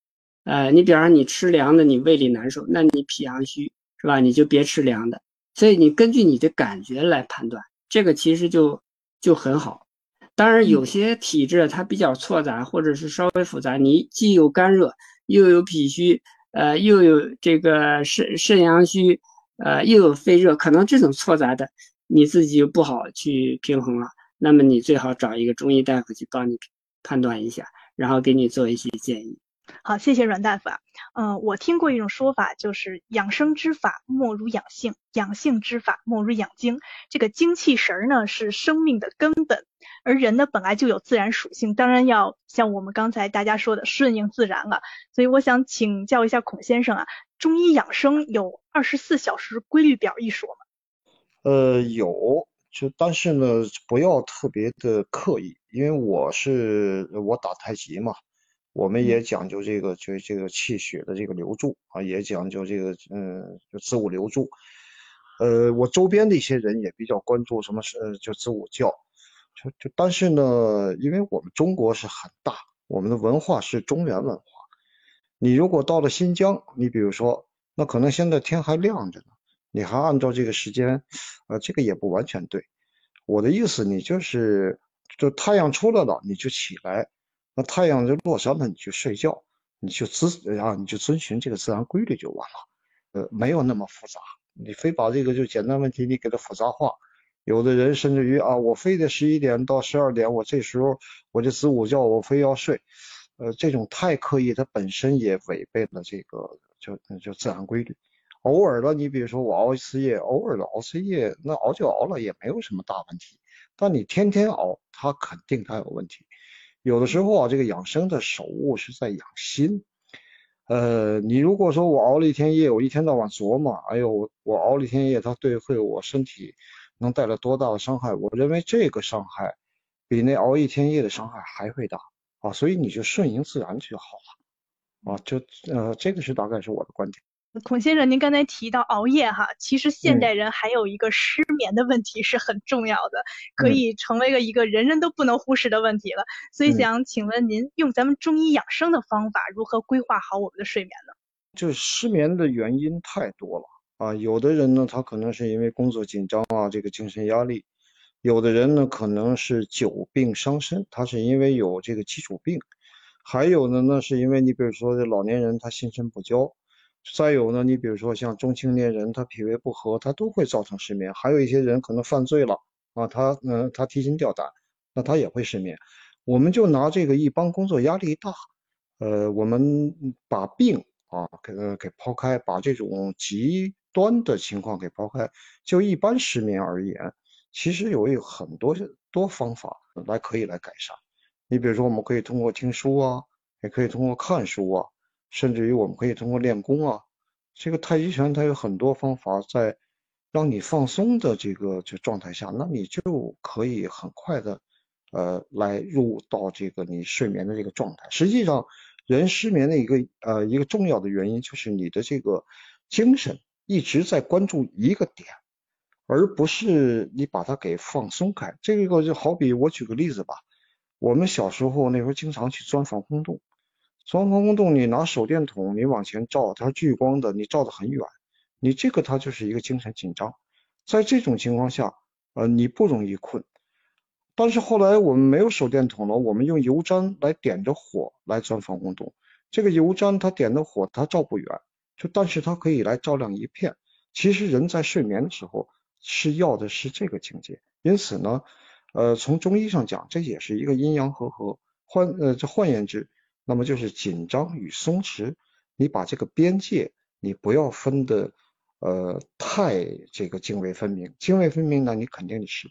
呃，你比方说你吃凉的，你胃里难受，那你脾阳虚是吧？你就别吃凉的。所以你根据你的感觉来判断，这个其实就就很好。当然，有些体质它比较错杂，或者是稍微复杂，你既有肝热，又有脾虚，呃，又有这个肾肾阳虚，呃，又有肺热，可能这种错杂的你自己就不好去平衡了。那么你最好找一个中医大夫去帮你判断一下，然后给你做一些建议。好，谢谢阮大夫啊。嗯，我听过一种说法，就是养生之法莫如养性，养性之法莫如养精。这个精气神儿呢是生命的根本，而人呢本来就有自然属性，当然要像我们刚才大家说的顺应自然了。所以我想请教一下孔先生啊，中医养生有二十四小时规律表一说吗？呃，有，就但是呢不要特别的刻意，因为我是我打太极嘛。我们也讲究这个，就这个气血的这个流注啊，也讲究这个，嗯，就子午流注。呃，我周边的一些人也比较关注什么是，就子午觉。就就但是呢，因为我们中国是很大，我们的文化是中原文化。你如果到了新疆，你比如说，那可能现在天还亮着呢，你还按照这个时间，呃，这个也不完全对。我的意思，你就是，就太阳出来了，你就起来。那太阳就落山了，你就睡觉，你就自啊，你就遵循这个自然规律就完了，呃，没有那么复杂。你非把这个就简单问题你给它复杂化，有的人甚至于啊，我非得十一点到十二点，我这时候我就子午觉，我非要睡，呃，这种太刻意，它本身也违背了这个就就自然规律。偶尔的，你比如说我熬一次夜，偶尔的熬次夜，那熬就熬了，也没有什么大问题。但你天天熬，它肯定它有问题。有的时候啊，这个养生的首务是在养心。呃，你如果说我熬了一天夜，我一天到晚琢磨，哎呦，我熬了一天夜，它对会我身体能带来多大的伤害？我认为这个伤害比那熬一天夜的伤害还会大啊，所以你就顺应自然就好了啊。就呃，这个是大概是我的观点。孔先生，您刚才提到熬夜哈，其实现代人还有一个失眠的问题是很重要的，可以成为了一个人人都不能忽视的问题了。所以想请问您，用咱们中医养生的方法，如何规划好我们的睡眠呢？就失眠的原因太多了啊，有的人呢，他可能是因为工作紧张啊，这个精神压力；有的人呢，可能是久病伤身，他是因为有这个基础病；还有的呢，是因为你比如说这老年人他心神不交。再有呢，你比如说像中青年人，他脾胃不和，他都会造成失眠。还有一些人可能犯罪了啊，他嗯，他提心吊胆，那他也会失眠。我们就拿这个一般工作压力大，呃，我们把病啊给给抛开，把这种极端的情况给抛开，就一般失眠而言，其实有有很多多方法来可以来改善。你比如说，我们可以通过听书啊，也可以通过看书啊。甚至于我们可以通过练功啊，这个太极拳它有很多方法，在让你放松的这个这状态下，那你就可以很快的呃来入到这个你睡眠的这个状态。实际上，人失眠的一个呃一个重要的原因就是你的这个精神一直在关注一个点，而不是你把它给放松开。这个就好比我举个例子吧，我们小时候那时候经常去钻防空洞。钻防空洞，你拿手电筒，你往前照，它是聚光的，你照得很远，你这个它就是一个精神紧张。在这种情况下，呃，你不容易困。但是后来我们没有手电筒了，我们用油毡来点着火来钻防空洞。这个油毡它点的火，它照不远，就但是它可以来照亮一片。其实人在睡眠的时候是要的是这个境界。因此呢，呃，从中医上讲，这也是一个阴阳和合。换呃，这换言之。那么就是紧张与松弛，你把这个边界你不要分的呃太这个泾渭分明，泾渭分明呢你肯定你是，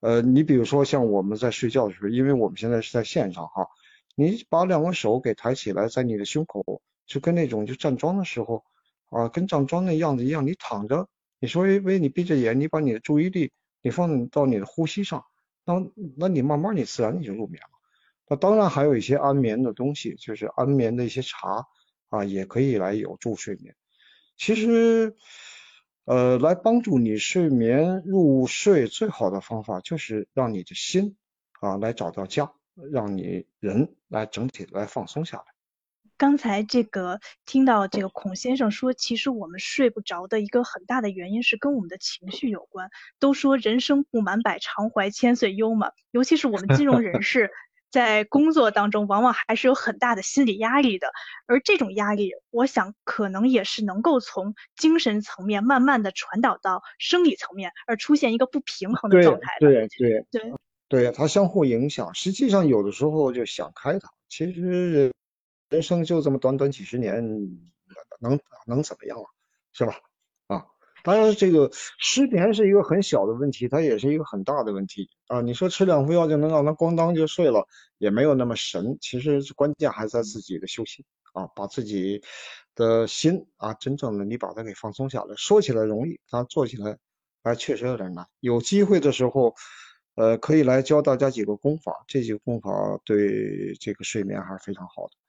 呃你比如说像我们在睡觉的时候，因为我们现在是在线上哈，你把两个手给抬起来在你的胸口，就跟那种就站桩的时候啊，跟站桩那样子一样，你躺着，你说微微你闭着眼，你把你的注意力你放到你的呼吸上，那那你慢慢你自然你就入眠了。当然还有一些安眠的东西，就是安眠的一些茶啊，也可以来有助睡眠。其实，呃，来帮助你睡眠入睡最好的方法就是让你的心啊来找到家，让你人来整体来放松下来。刚才这个听到这个孔先生说，其实我们睡不着的一个很大的原因是跟我们的情绪有关。都说人生不满百，常怀千岁忧嘛。尤其是我们金融人士，在工作当中，往往还是有很大的心理压力的。而这种压力，我想可能也是能够从精神层面慢慢的传导到生理层面，而出现一个不平衡的状态的。对对对对，它相互影响。实际上，有的时候就想开它，其实。人生就这么短短几十年，能能怎么样啊？是吧？当然这个失眠是一个很小的问题，它也是一个很大的问题啊。你说吃两副药就能让他咣当就睡了，也没有那么神。其实关键还在自己的修心啊，把自己的心啊，真正的你把它给放松下来。说起来容易，但做起来还确实有点难。有机会的时候，呃，可以来教大家几个功法，这几个功法对这个睡眠还是非常好的。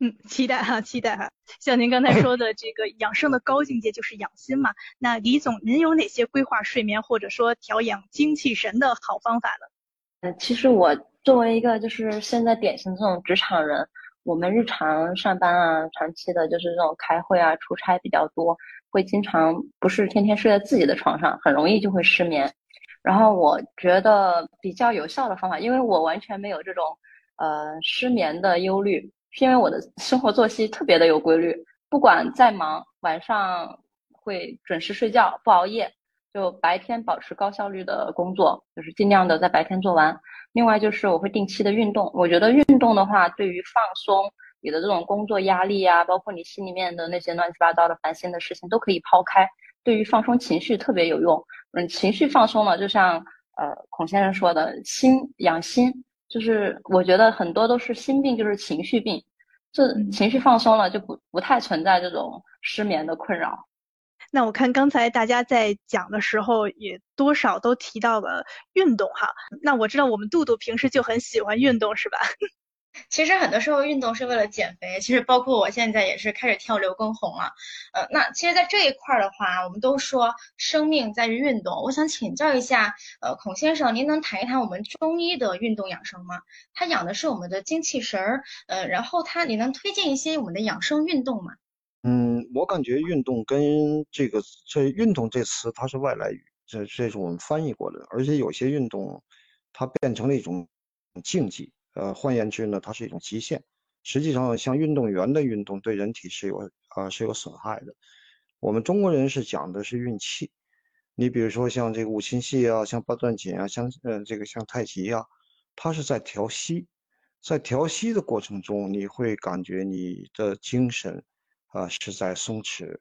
嗯，期待哈，期待哈。像您刚才说的，这个养生的高境界就是养心嘛。那李总，您有哪些规划睡眠或者说调养精气神的好方法呢？呃，其实我作为一个就是现在典型这种职场人，我们日常上班啊，长期的就是这种开会啊、出差比较多，会经常不是天天睡在自己的床上，很容易就会失眠。然后我觉得比较有效的方法，因为我完全没有这种呃失眠的忧虑。是因为我的生活作息特别的有规律，不管再忙，晚上会准时睡觉，不熬夜，就白天保持高效率的工作，就是尽量的在白天做完。另外就是我会定期的运动，我觉得运动的话，对于放松你的这种工作压力啊，包括你心里面的那些乱七八糟的烦心的事情，都可以抛开，对于放松情绪特别有用。嗯，情绪放松了，就像呃孔先生说的，心养心。就是我觉得很多都是心病，就是情绪病，这情绪放松了就不不太存在这种失眠的困扰。那我看刚才大家在讲的时候，也多少都提到了运动哈。那我知道我们杜杜平时就很喜欢运动，是吧？其实很多时候运动是为了减肥，其实包括我现在也是开始跳刘畊宏了。呃，那其实，在这一块的话，我们都说生命在于运动。我想请教一下，呃，孔先生，您能谈一谈我们中医的运动养生吗？它养的是我们的精气神儿，呃，然后它，你能推荐一些我们的养生运动吗？嗯，我感觉运动跟这个这运动这词它是外来语，这这是我们翻译过的，而且有些运动它变成了一种竞技。呃，换言之呢，它是一种极限。实际上，像运动员的运动对人体是有啊是有损害的。我们中国人是讲的是运气。你比如说像这个五禽戏啊，像八段锦啊，像呃这个像太极啊，它是在调息。在调息的过程中，你会感觉你的精神啊是在松弛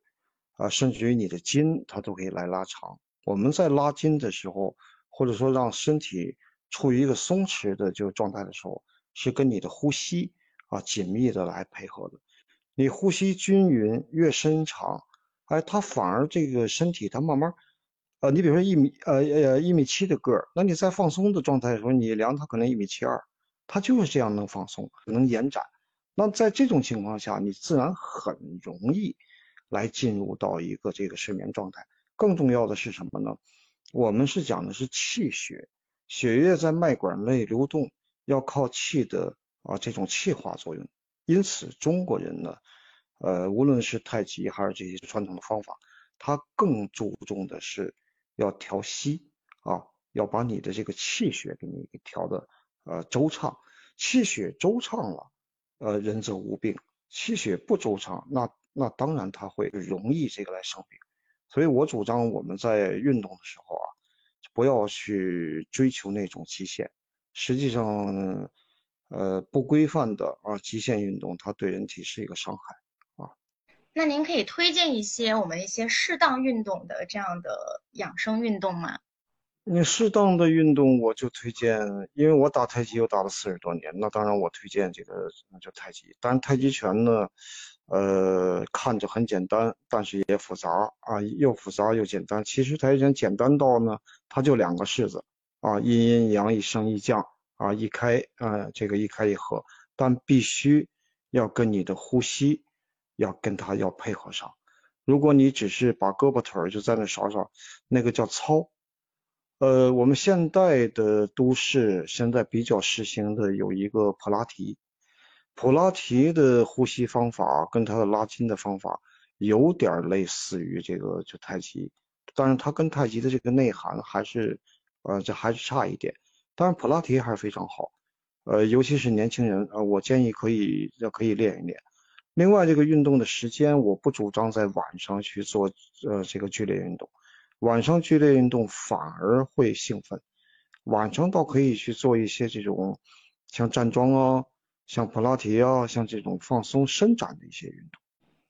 啊，甚至于你的筋它都可以来拉长。我们在拉筋的时候，或者说让身体。处于一个松弛的就状态的时候，是跟你的呼吸啊紧密的来配合的。你呼吸均匀，越深长，哎，它反而这个身体它慢慢，呃，你比如说一米呃呃一米七的个儿，那你在放松的状态的时候，你量它可能一米七二，它就是这样能放松，能延展。那在这种情况下，你自然很容易来进入到一个这个睡眠状态。更重要的是什么呢？我们是讲的是气血。血液在脉管内流动，要靠气的啊这种气化作用。因此，中国人呢，呃，无论是太极还是这些传统的方法，他更注重的是要调息啊，要把你的这个气血给你给调的呃周畅。气血周畅了，呃，人则无病；气血不周畅，那那当然他会容易这个来生病。所以我主张我们在运动的时候啊。不要去追求那种极限，实际上，呃，不规范的啊极限运动，它对人体是一个伤害啊。那您可以推荐一些我们一些适当运动的这样的养生运动吗？你适当的运动，我就推荐，因为我打太极又打了四十多年，那当然我推荐这个就太极。但太极拳呢？呃，看着很简单，但是也复杂啊，又复杂又简单。其实它已经简单到呢，它就两个式子啊，阴阴阳，一升一降啊，一开啊，这个一开一合，但必须要跟你的呼吸要跟它要配合上。如果你只是把胳膊腿儿就在那耍耍，那个叫操。呃，我们现代的都市现在比较实行的有一个普拉提，普拉提的呼吸方法跟它的拉筋的方法有点类似于这个就太极，但是它跟太极的这个内涵还是呃这还是差一点。当然普拉提还是非常好，呃，尤其是年轻人，呃，我建议可以要可以练一练。另外，这个运动的时间我不主张在晚上去做呃这个剧烈运动。晚上剧烈运动反而会兴奋，晚上倒可以去做一些这种像站桩啊、像普拉提啊、像这种放松伸展的一些运动。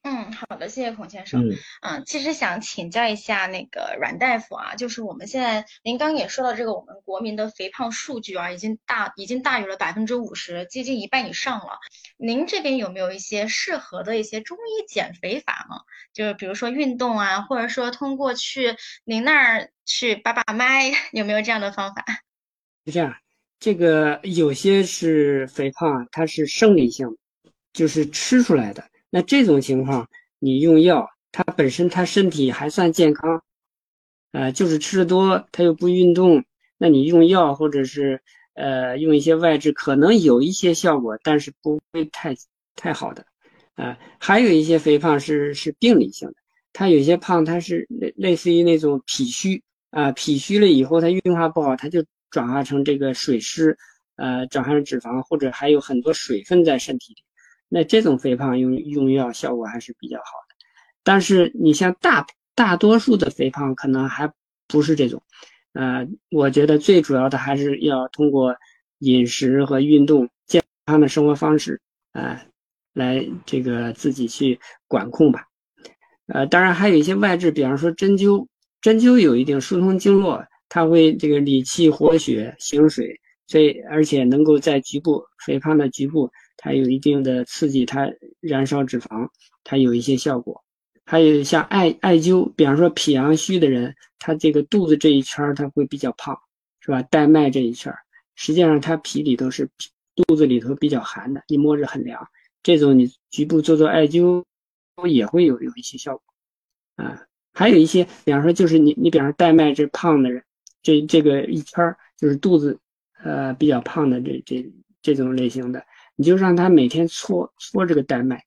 嗯，好的，谢谢孔先生。嗯，嗯，其实想请教一下那个阮大夫啊，就是我们现在您刚也说到这个我们国民的肥胖数据啊，已经大已经大于了百分之五十，接近一半以上了。您这边有没有一些适合的一些中医减肥法吗？就是比如说运动啊，或者说通过去您那儿去把把脉，有没有这样的方法？是这样，这个有些是肥胖，它是生理性，就是吃出来的。那这种情况，你用药，它本身它身体还算健康，呃，就是吃的多，他又不运动，那你用药或者是呃用一些外治，可能有一些效果，但是不会太太好的，啊，还有一些肥胖是是病理性的，它有些胖，它是类类似于那种脾虚啊，脾虚了以后，它运化不好，它就转化成这个水湿，呃，转化成脂肪，或者还有很多水分在身体里。那这种肥胖用用药效果还是比较好的，但是你像大大多数的肥胖可能还不是这种，呃，我觉得最主要的还是要通过饮食和运动健康的生活方式啊，来这个自己去管控吧，呃，当然还有一些外治，比方说针灸，针灸有一定疏通经络，它会这个理气活血行水，所以而且能够在局部肥胖的局部。它有一定的刺激，它燃烧脂肪，它有一些效果。还有像艾艾灸，比方说脾阳虚的人，他这个肚子这一圈他会比较胖，是吧？带脉这一圈实际上他脾里头是肚子里头比较寒的，一摸着很凉。这种你局部做做艾灸，也会有有一些效果啊。还有一些，比方说就是你你比方说带脉这胖的人，这这个一圈就是肚子呃比较胖的这这这种类型的。你就让他每天搓搓这个带脉，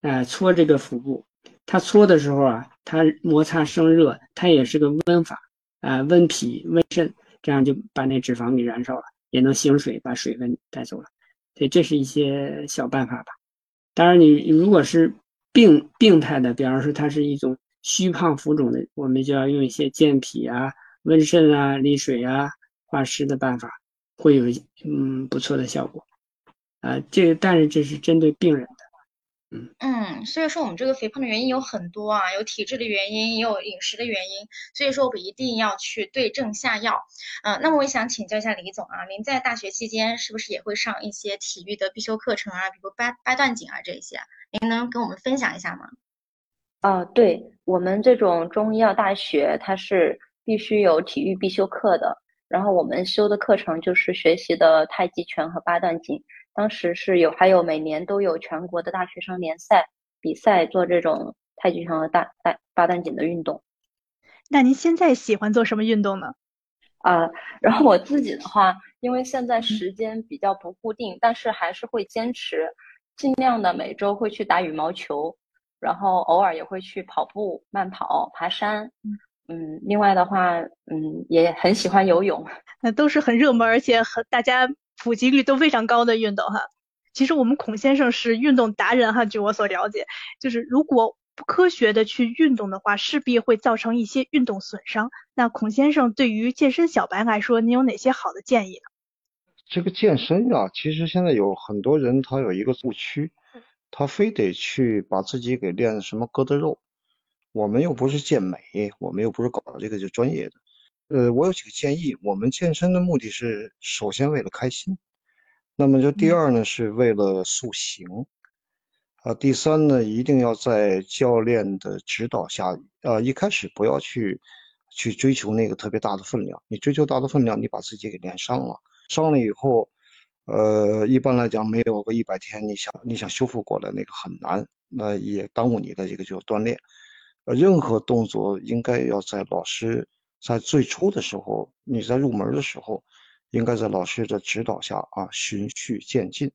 哎，搓这个腹部。他搓的时候啊，他摩擦生热，他也是个温法，啊，温脾温肾，这样就把那脂肪给燃烧了，也能行水，把水分带走了。所以这是一些小办法吧。当然，你如果是病病态的，比方说它是一种虚胖浮肿的，我们就要用一些健脾啊、温肾啊、利水啊、化湿的办法，会有嗯不错的效果。啊，这个但是这是针对病人的，嗯嗯，所以说我们这个肥胖的原因有很多啊，有体质的原因，也有饮食的原因，所以说我们一定要去对症下药。嗯，那么我也想请教一下李总啊，您在大学期间是不是也会上一些体育的必修课程啊，比如八八段锦啊这些，您能跟我们分享一下吗？啊，对我们这种中医药大学，它是必须有体育必修课的，然后我们修的课程就是学习的太极拳和八段锦。当时是有，还有每年都有全国的大学生联赛比赛，做这种太极拳和大大八段锦的运动。那您现在喜欢做什么运动呢？啊，然后我自己的话，因为现在时间比较不固定，但是还是会坚持，尽量的每周会去打羽毛球，然后偶尔也会去跑步、慢跑、爬山。嗯，另外的话，嗯，也很喜欢游泳。那都是很热门，而且很大家。普及率都非常高的运动哈，其实我们孔先生是运动达人哈。据我所了解，就是如果不科学的去运动的话，势必会造成一些运动损伤。那孔先生对于健身小白来说，您有哪些好的建议呢？这个健身啊，其实现在有很多人他有一个误区，他非得去把自己给练什么疙瘩肉。我们又不是健美，我们又不是搞这个就专业的。呃，我有几个建议。我们健身的目的是，首先为了开心，那么就第二呢，是为了塑形，啊，第三呢，一定要在教练的指导下，呃，一开始不要去去追求那个特别大的分量。你追求大的分量，你把自己给练伤了，伤了以后，呃，一般来讲没有个一百天，你想你想修复过来那个很难，那也耽误你的这个就锻炼。任何动作应该要在老师在最初的时候，你在入门的时候，应该在老师的指导下啊，循序渐进。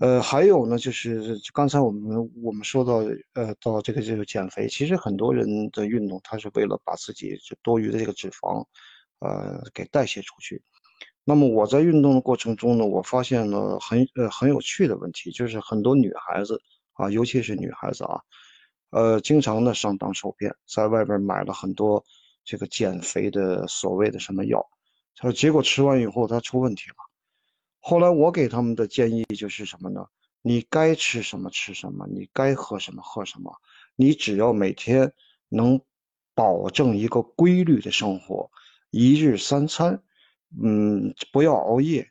呃，还有呢，就是刚才我们我们说到，呃，到这个这个减肥，其实很多人的运动，他是为了把自己就多余的这个脂肪，呃，给代谢出去。那么我在运动的过程中呢，我发现了很呃很有趣的问题，就是很多女孩子啊，尤其是女孩子啊，呃，经常的上当受骗，在外边买了很多这个减肥的所谓的什么药，他说结果吃完以后他出问题了。后来我给他们的建议就是什么呢？你该吃什么吃什么，你该喝什么喝什么，你只要每天能保证一个规律的生活，一日三餐，嗯，不要熬夜，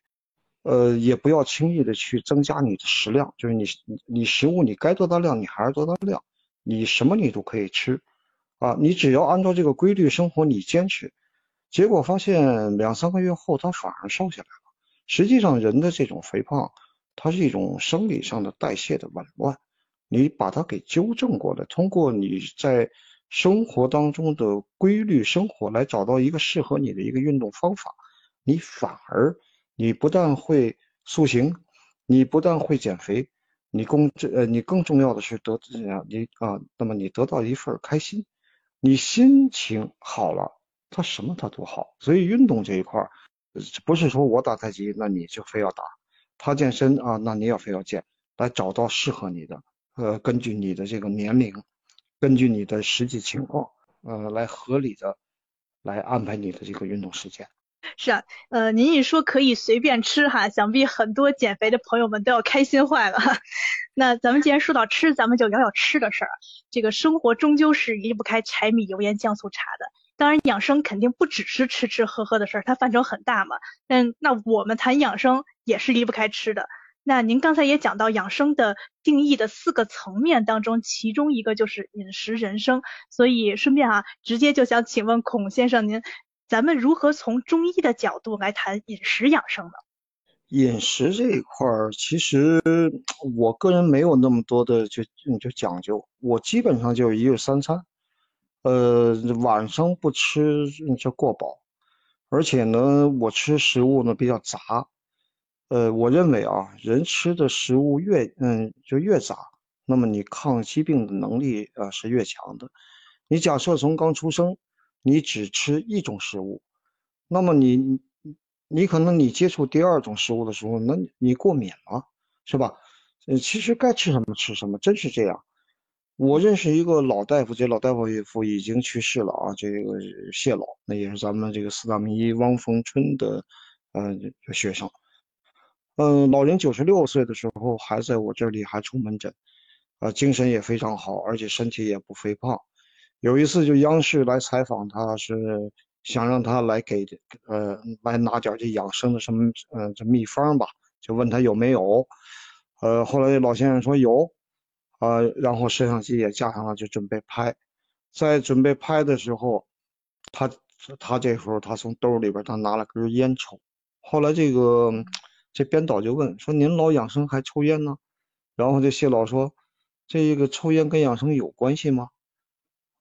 呃，也不要轻易的去增加你的食量，就是你你食物你该多大量你还是多大量，你什么你都可以吃，啊，你只要按照这个规律生活，你坚持，结果发现两三个月后他反而瘦下来了。实际上，人的这种肥胖，它是一种生理上的代谢的紊乱。你把它给纠正过来，通过你在生活当中的规律生活来找到一个适合你的一个运动方法，你反而你不但会塑形，你不但会减肥，你更这呃你更重要的是得怎样你啊，那么你得到一份开心，你心情好了，他什么他都好。所以运动这一块儿。不是说我打太极，那你就非要打；他健身啊，那你也非要健。来找到适合你的，呃，根据你的这个年龄，根据你的实际情况，呃，来合理的来安排你的这个运动时间。是啊，呃，您一说可以随便吃哈，想必很多减肥的朋友们都要开心坏了。那咱们既然说到吃，咱们就聊聊吃的事儿。这个生活终究是离不开柴米油盐酱醋茶的。当然，养生肯定不只是吃吃喝喝的事儿，它范畴很大嘛。嗯，那我们谈养生也是离不开吃的。那您刚才也讲到养生的定义的四个层面当中，其中一个就是饮食人生。所以顺便啊，直接就想请问孔先生，您咱们如何从中医的角度来谈饮食养生呢？饮食这一块儿，其实我个人没有那么多的就就讲究，我基本上就一日三餐。呃，晚上不吃就过饱，而且呢，我吃食物呢比较杂。呃，我认为啊，人吃的食物越嗯就越杂，那么你抗疾病的能力啊是越强的。你假设从刚出生，你只吃一种食物，那么你你可能你接触第二种食物的时候，那你过敏了，是吧？呃，其实该吃什么吃什么，真是这样。我认识一个老大夫，这老大夫已经去世了啊，这个谢老，那也是咱们这个四大名医汪逢春的，呃，学生。嗯，老人九十六岁的时候还在我这里还出门诊，啊，精神也非常好，而且身体也不肥胖。有一次就央视来采访他，是想让他来给，呃，来拿点这养生的什么，呃，这秘方吧，就问他有没有。呃，后来这老先生说有。啊，然后摄像机也架上了，就准备拍。在准备拍的时候，他他这时候他从兜里边他拿了根烟抽。后来这个这编导就问说：“您老养生还抽烟呢？”然后这谢老说：“这个抽烟跟养生有关系吗？”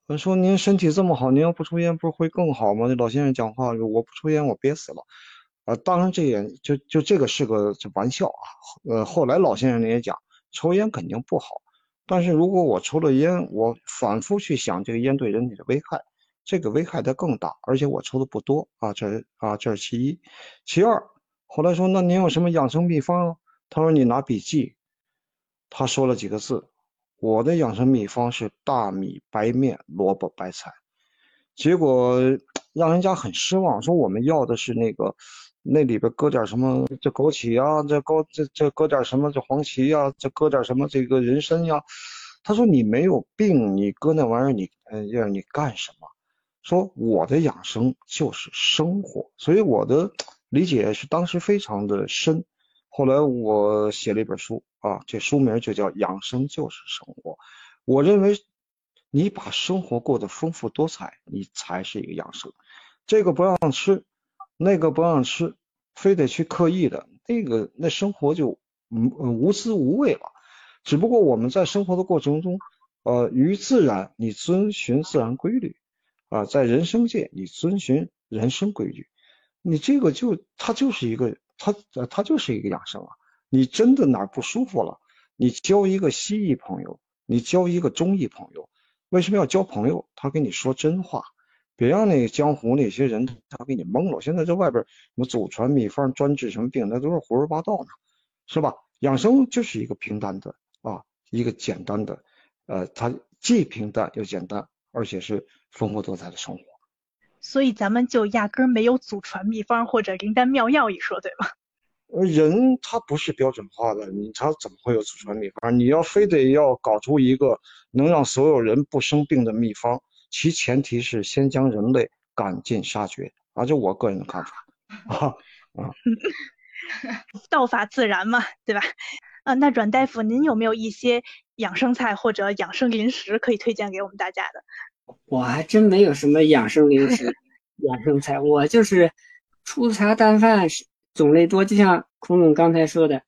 我说：“您身体这么好，您要不抽烟不是会更好吗？”那老先生讲话：“我不抽烟，我憋死了。”啊，当然这也就就这个是个玩笑啊。呃，后来老先生也讲，抽烟肯定不好。但是如果我抽了烟，我反复去想这个烟对人体的危害，这个危害的更大，而且我抽的不多啊，这啊这是其一，其二，后来说那您有什么养生秘方？他说你拿笔记，他说了几个字，我的养生秘方是大米、白面、萝卜、白菜，结果 让人家很失望，说我们要的是那个。那里边搁点什么？这枸杞呀，这高这这搁点什么？这黄芪呀，这搁点什么？这个人参呀。他说你没有病，你搁那玩意儿，你呃要你干什么？说我的养生就是生活，所以我的 理解是当时非常的深。后来我写了一本书啊，这书名就叫《养生就是生活》。我认为你把生活过得丰富多彩，你才是一个养生。这个不让吃。那个不让吃，非得去刻意的，那个那生活就无无滋无味了。只不过我们在生活的过程中，呃，于自然你遵循自然规律，啊，在人生界你遵循人生规律，你这个就它就是一个它呃它就是一个养生啊。你真的哪不舒服了，你交一个西医朋友，你交一个中医朋友，为什么要交朋友？他跟你说真话，别让那江湖那些人他给你蒙了。现在这外边什么祖传秘方专治什么病，那都是胡说八道呢，是吧？养生就是一个平淡的啊，一个简单的，呃，它既平淡又简单，而且是丰富多彩的生活。所以咱们就压根儿没有祖传秘方或者灵丹妙药一说，对吗？人他不是标准化的，你他怎么会有祖传秘方？你要非得要搞出一个能让所有人不生病的秘方，其前提是先将人类赶尽杀绝，啊，这我个人的看法。啊啊，道法自然嘛，对吧？啊，那阮大夫，您有没有一些养生菜或者养生零食可以推荐给我们大家的？我还真没有什么养生零食、养生菜，我就是粗茶淡饭是。种类多，就像孔总刚才说的，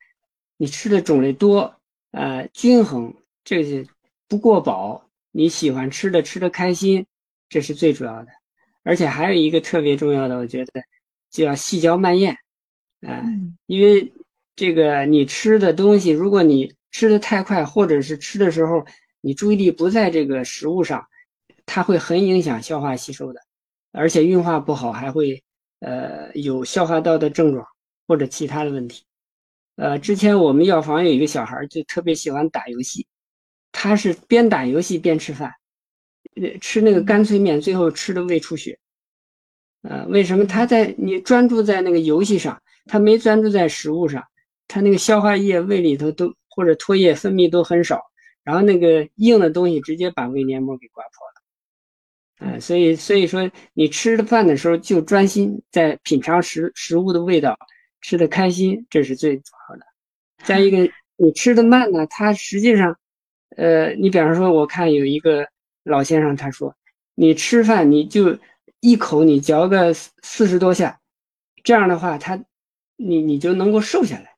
你吃的种类多，呃，均衡，这是不过饱，你喜欢吃的吃的开心，这是最主要的。而且还有一个特别重要的，我觉得就要细嚼慢咽，啊，因为这个你吃的东西，如果你吃的太快，或者是吃的时候你注意力不在这个食物上，它会很影响消化吸收的，而且运化不好，还会呃有消化道的症状。或者其他的问题，呃，之前我们药房有一个小孩就特别喜欢打游戏，他是边打游戏边吃饭，吃那个干脆面，最后吃的胃出血。呃，为什么他在你专注在那个游戏上，他没专注在食物上，他那个消化液胃里头都或者唾液分泌都很少，然后那个硬的东西直接把胃黏膜给刮破了。嗯，所以所以说你吃的饭的时候就专心在品尝食食物的味道。吃的开心，这是最主要的。再一个，你吃的慢呢，它实际上，呃，你比方说，我看有一个老先生他说，你吃饭你就一口你嚼个四十多下，这样的话，他你你就能够瘦下来。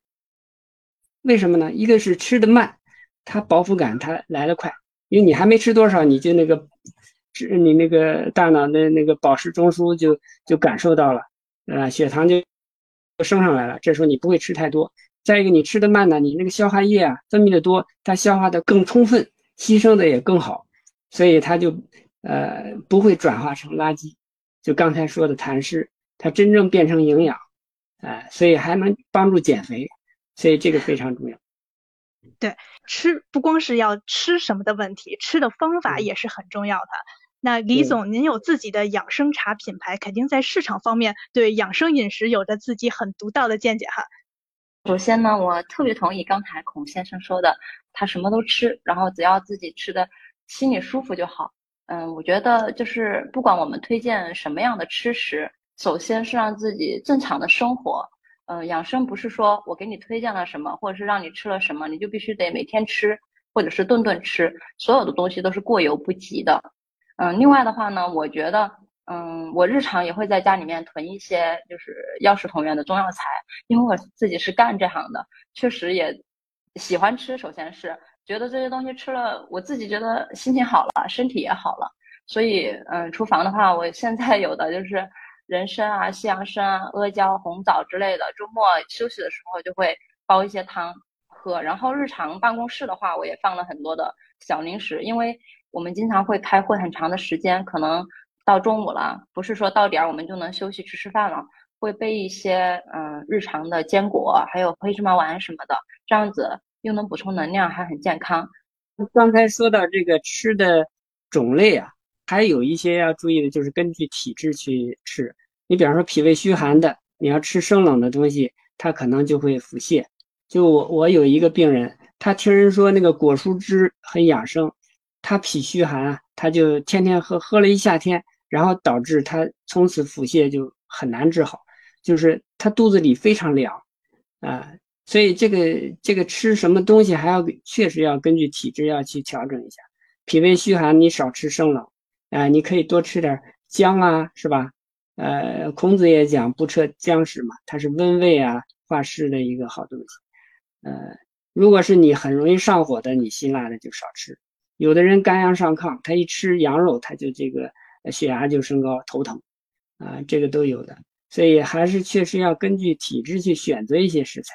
为什么呢？一个是吃的慢，它饱腹感它来的快，因为你还没吃多少，你就那个，你那个大脑的那个饱食中枢就就感受到了，呃，血糖就。升上来了，这时候你不会吃太多。再一个，你吃的慢呢，你那个消化液啊分泌的多，它消化的更充分，吸收的也更好，所以它就呃不会转化成垃圾。就刚才说的痰湿，它真正变成营养，哎，所以还能帮助减肥，所以这个非常重要。对，吃不光是要吃什么的问题，吃的方法也是很重要的。那李总，您有自己的养生茶品牌，肯定在市场方面对养生饮食有着自己很独到的见解哈。首先呢，我特别同意刚才孔先生说的，他什么都吃，然后只要自己吃的心里舒服就好。嗯，我觉得就是不管我们推荐什么样的吃食，首先是让自己正常的生活。嗯，养生不是说我给你推荐了什么，或者是让你吃了什么，你就必须得每天吃，或者是顿顿吃，所有的东西都是过犹不及的。嗯，另外的话呢，我觉得，嗯，我日常也会在家里面囤一些就是药食同源的中药材，因为我自己是干这行的，确实也喜欢吃。首先是觉得这些东西吃了，我自己觉得心情好了，身体也好了。所以，嗯，厨房的话，我现在有的就是人参啊、西洋参啊、阿胶、红枣之类的。周末休息的时候就会煲一些汤喝。然后日常办公室的话，我也放了很多的小零食，因为。我们经常会开会很长的时间，可能到中午了，不是说到点儿我们就能休息去吃饭了，会备一些嗯日常的坚果，还有黑芝麻丸什么的，这样子又能补充能量，还很健康。刚才说到这个吃的种类啊，还有一些要注意的，就是根据体质去吃。你比方说脾胃虚寒的，你要吃生冷的东西，它可能就会腹泻。就我我有一个病人，他听人说那个果蔬汁很养生。他脾虚寒啊，他就天天喝，喝了一夏天，然后导致他从此腹泻就很难治好，就是他肚子里非常凉，啊，所以这个这个吃什么东西还要确实要根据体质要去调整一下。脾胃虚寒，你少吃生冷，啊，你可以多吃点姜啊，是吧？呃，孔子也讲不测姜食嘛，它是温胃啊化湿的一个好东西。呃，如果是你很容易上火的，你辛辣的就少吃。有的人肝阳上亢，他一吃羊肉，他就这个血压就升高，头疼，啊，这个都有的。所以还是确实要根据体质去选择一些食材。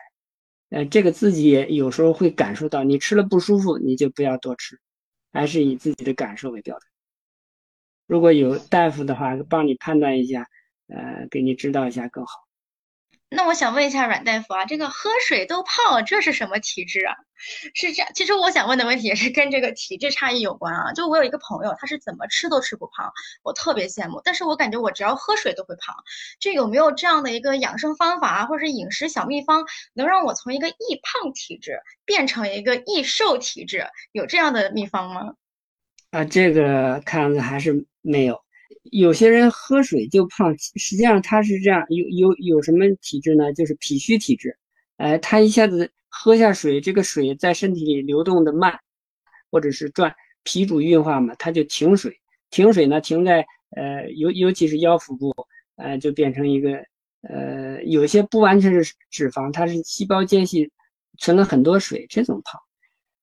呃，这个自己也有时候会感受到，你吃了不舒服，你就不要多吃，还是以自己的感受为标准。如果有大夫的话，帮你判断一下，呃，给你指导一下更好。那我想问一下阮大夫啊，这个喝水都胖，这是什么体质啊？是这样，其实我想问的问题也是跟这个体质差异有关啊。就我有一个朋友，他是怎么吃都吃不胖，我特别羡慕。但是我感觉我只要喝水都会胖。这有没有这样的一个养生方法啊，或者是饮食小秘方，能让我从一个易胖体质变成一个易瘦体质？有这样的秘方吗？啊，这个看样子还是没有。有些人喝水就胖，实际上他是这样，有有有什么体质呢？就是脾虚体质。哎，他一下子喝下水，这个水在身体里流动的慢，或者是转脾主运化嘛，他就停水。停水呢，停在呃，尤尤其是腰腹部，呃，就变成一个呃，有些不完全是脂肪，它是细胞间隙存了很多水，这种胖。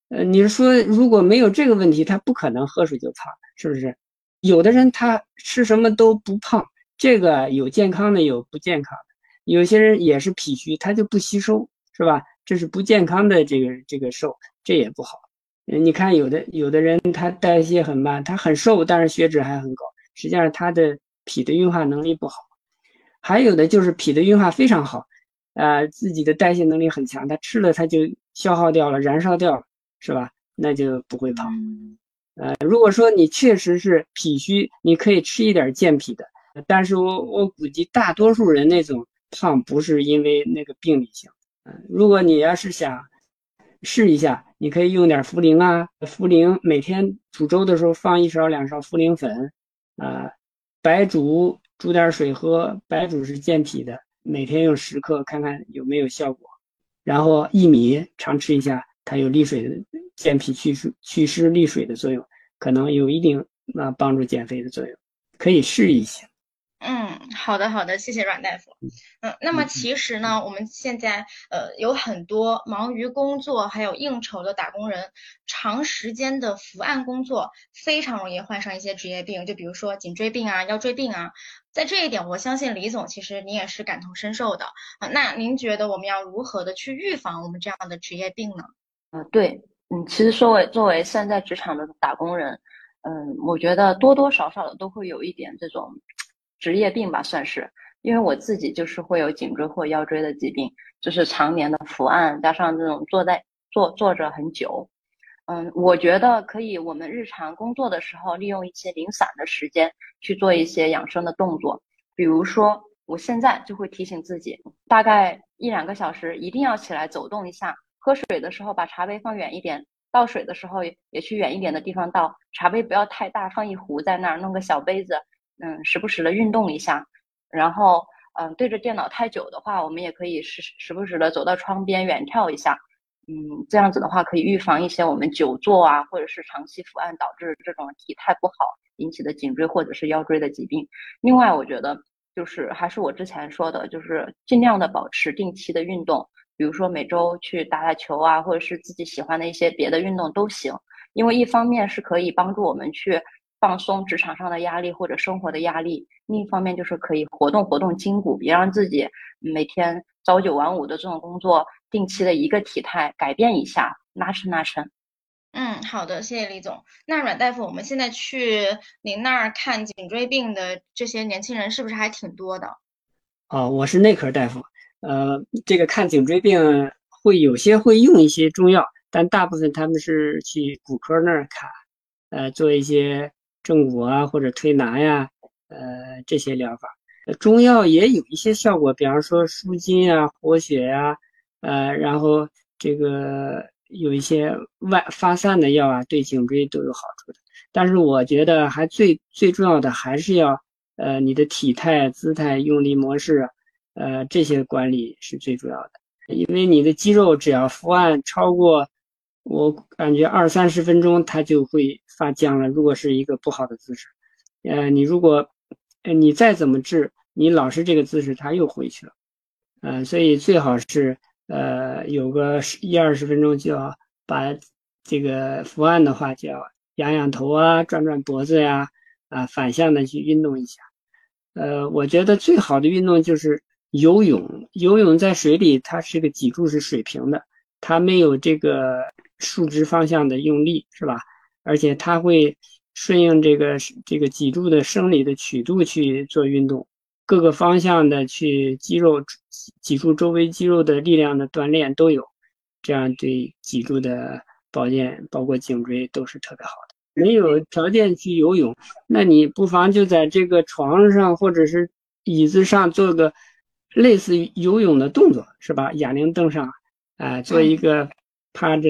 呃，你是说如果没有这个问题，他不可能喝水就胖，是不是？有的人他吃什么都不胖，这个有健康的，有不健康的。有些人也是脾虚，他就不吸收，是吧？这是不健康的这个这个瘦，这也不好。你看有的有的人他代谢很慢，他很瘦，但是血脂还很高，实际上他的脾的运化能力不好。还有的就是脾的运化非常好，呃，自己的代谢能力很强，他吃了他就消耗掉了，燃烧掉了，是吧？那就不会胖。呃，如果说你确实是脾虚，你可以吃一点健脾的。但是我我估计大多数人那种胖不是因为那个病理性。嗯，如果你要是想试一下，你可以用点茯苓啊，茯苓每天煮粥的时候放一勺两勺茯苓粉，啊，白术煮点水喝，白术是健脾的，每天用十克看看有没有效果。然后薏米常吃一下。它有利水的健脾祛湿、祛湿利水的作用，可能有一定啊帮助减肥的作用，可以试一下。嗯，好的好的，谢谢阮大夫。嗯，那么其实呢，我们现在呃有很多忙于工作还有应酬的打工人，长时间的伏案工作，非常容易患上一些职业病，就比如说颈椎病啊、腰椎病啊。在这一点，我相信李总其实您也是感同身受的啊。那您觉得我们要如何的去预防我们这样的职业病呢？啊，对，嗯，其实作为作为现在职场的打工人，嗯，我觉得多多少少的都会有一点这种职业病吧，算是，因为我自己就是会有颈椎或腰椎的疾病，就是常年的伏案，加上这种坐在坐坐着很久，嗯，我觉得可以，我们日常工作的时候利用一些零散的时间去做一些养生的动作，比如说，我现在就会提醒自己，大概一两个小时一定要起来走动一下。喝水的时候把茶杯放远一点，倒水的时候也去远一点的地方倒。茶杯不要太大，放一壶在那儿，弄个小杯子，嗯，时不时的运动一下。然后，嗯，对着电脑太久的话，我们也可以时时不时的走到窗边远眺一下。嗯，这样子的话可以预防一些我们久坐啊，或者是长期伏案导致这种体态不好引起的颈椎或者是腰椎的疾病。另外，我觉得就是还是我之前说的，就是尽量的保持定期的运动。比如说每周去打打球啊，或者是自己喜欢的一些别的运动都行，因为一方面是可以帮助我们去放松职场上的压力或者生活的压力，另一方面就是可以活动活动筋骨，别让自己每天朝九晚五的这种工作，定期的一个体态改变一下，拉伸拉伸。嗯，好的，谢谢李总。那阮大夫，我们现在去您那儿看颈椎病的这些年轻人是不是还挺多的？哦，我是内科大夫。呃，这个看颈椎病会有些会用一些中药，但大部分他们是去骨科那儿看，呃，做一些正骨啊或者推拿呀，呃，这些疗法。中药也有一些效果，比方说舒筋啊、活血呀，呃，然后这个有一些外发散的药啊，对颈椎都有好处的。但是我觉得还最最重要的还是要，呃，你的体态、姿态、用力模式。呃，这些管理是最主要的，因为你的肌肉只要伏案超过，我感觉二三十分钟，它就会发僵了。如果是一个不好的姿势，呃，你如果，呃，你再怎么治，你老是这个姿势，它又回去了。呃，所以最好是，呃，有个十一二十分钟就要把这个伏案的话，就要仰仰头啊，转转脖子呀，啊，反向的去运动一下。呃，我觉得最好的运动就是游泳。游泳在水里，它是个脊柱是水平的，它没有这个竖直方向的用力，是吧？而且它会顺应这个这个脊柱的生理的曲度去做运动，各个方向的去肌肉脊柱周围肌肉的力量的锻炼都有，这样对脊柱的保健，包括颈椎都是特别好的。没有条件去游泳，那你不妨就在这个床上或者是椅子上做个类似于游泳的动作，是吧？哑铃凳上，啊，做一个趴着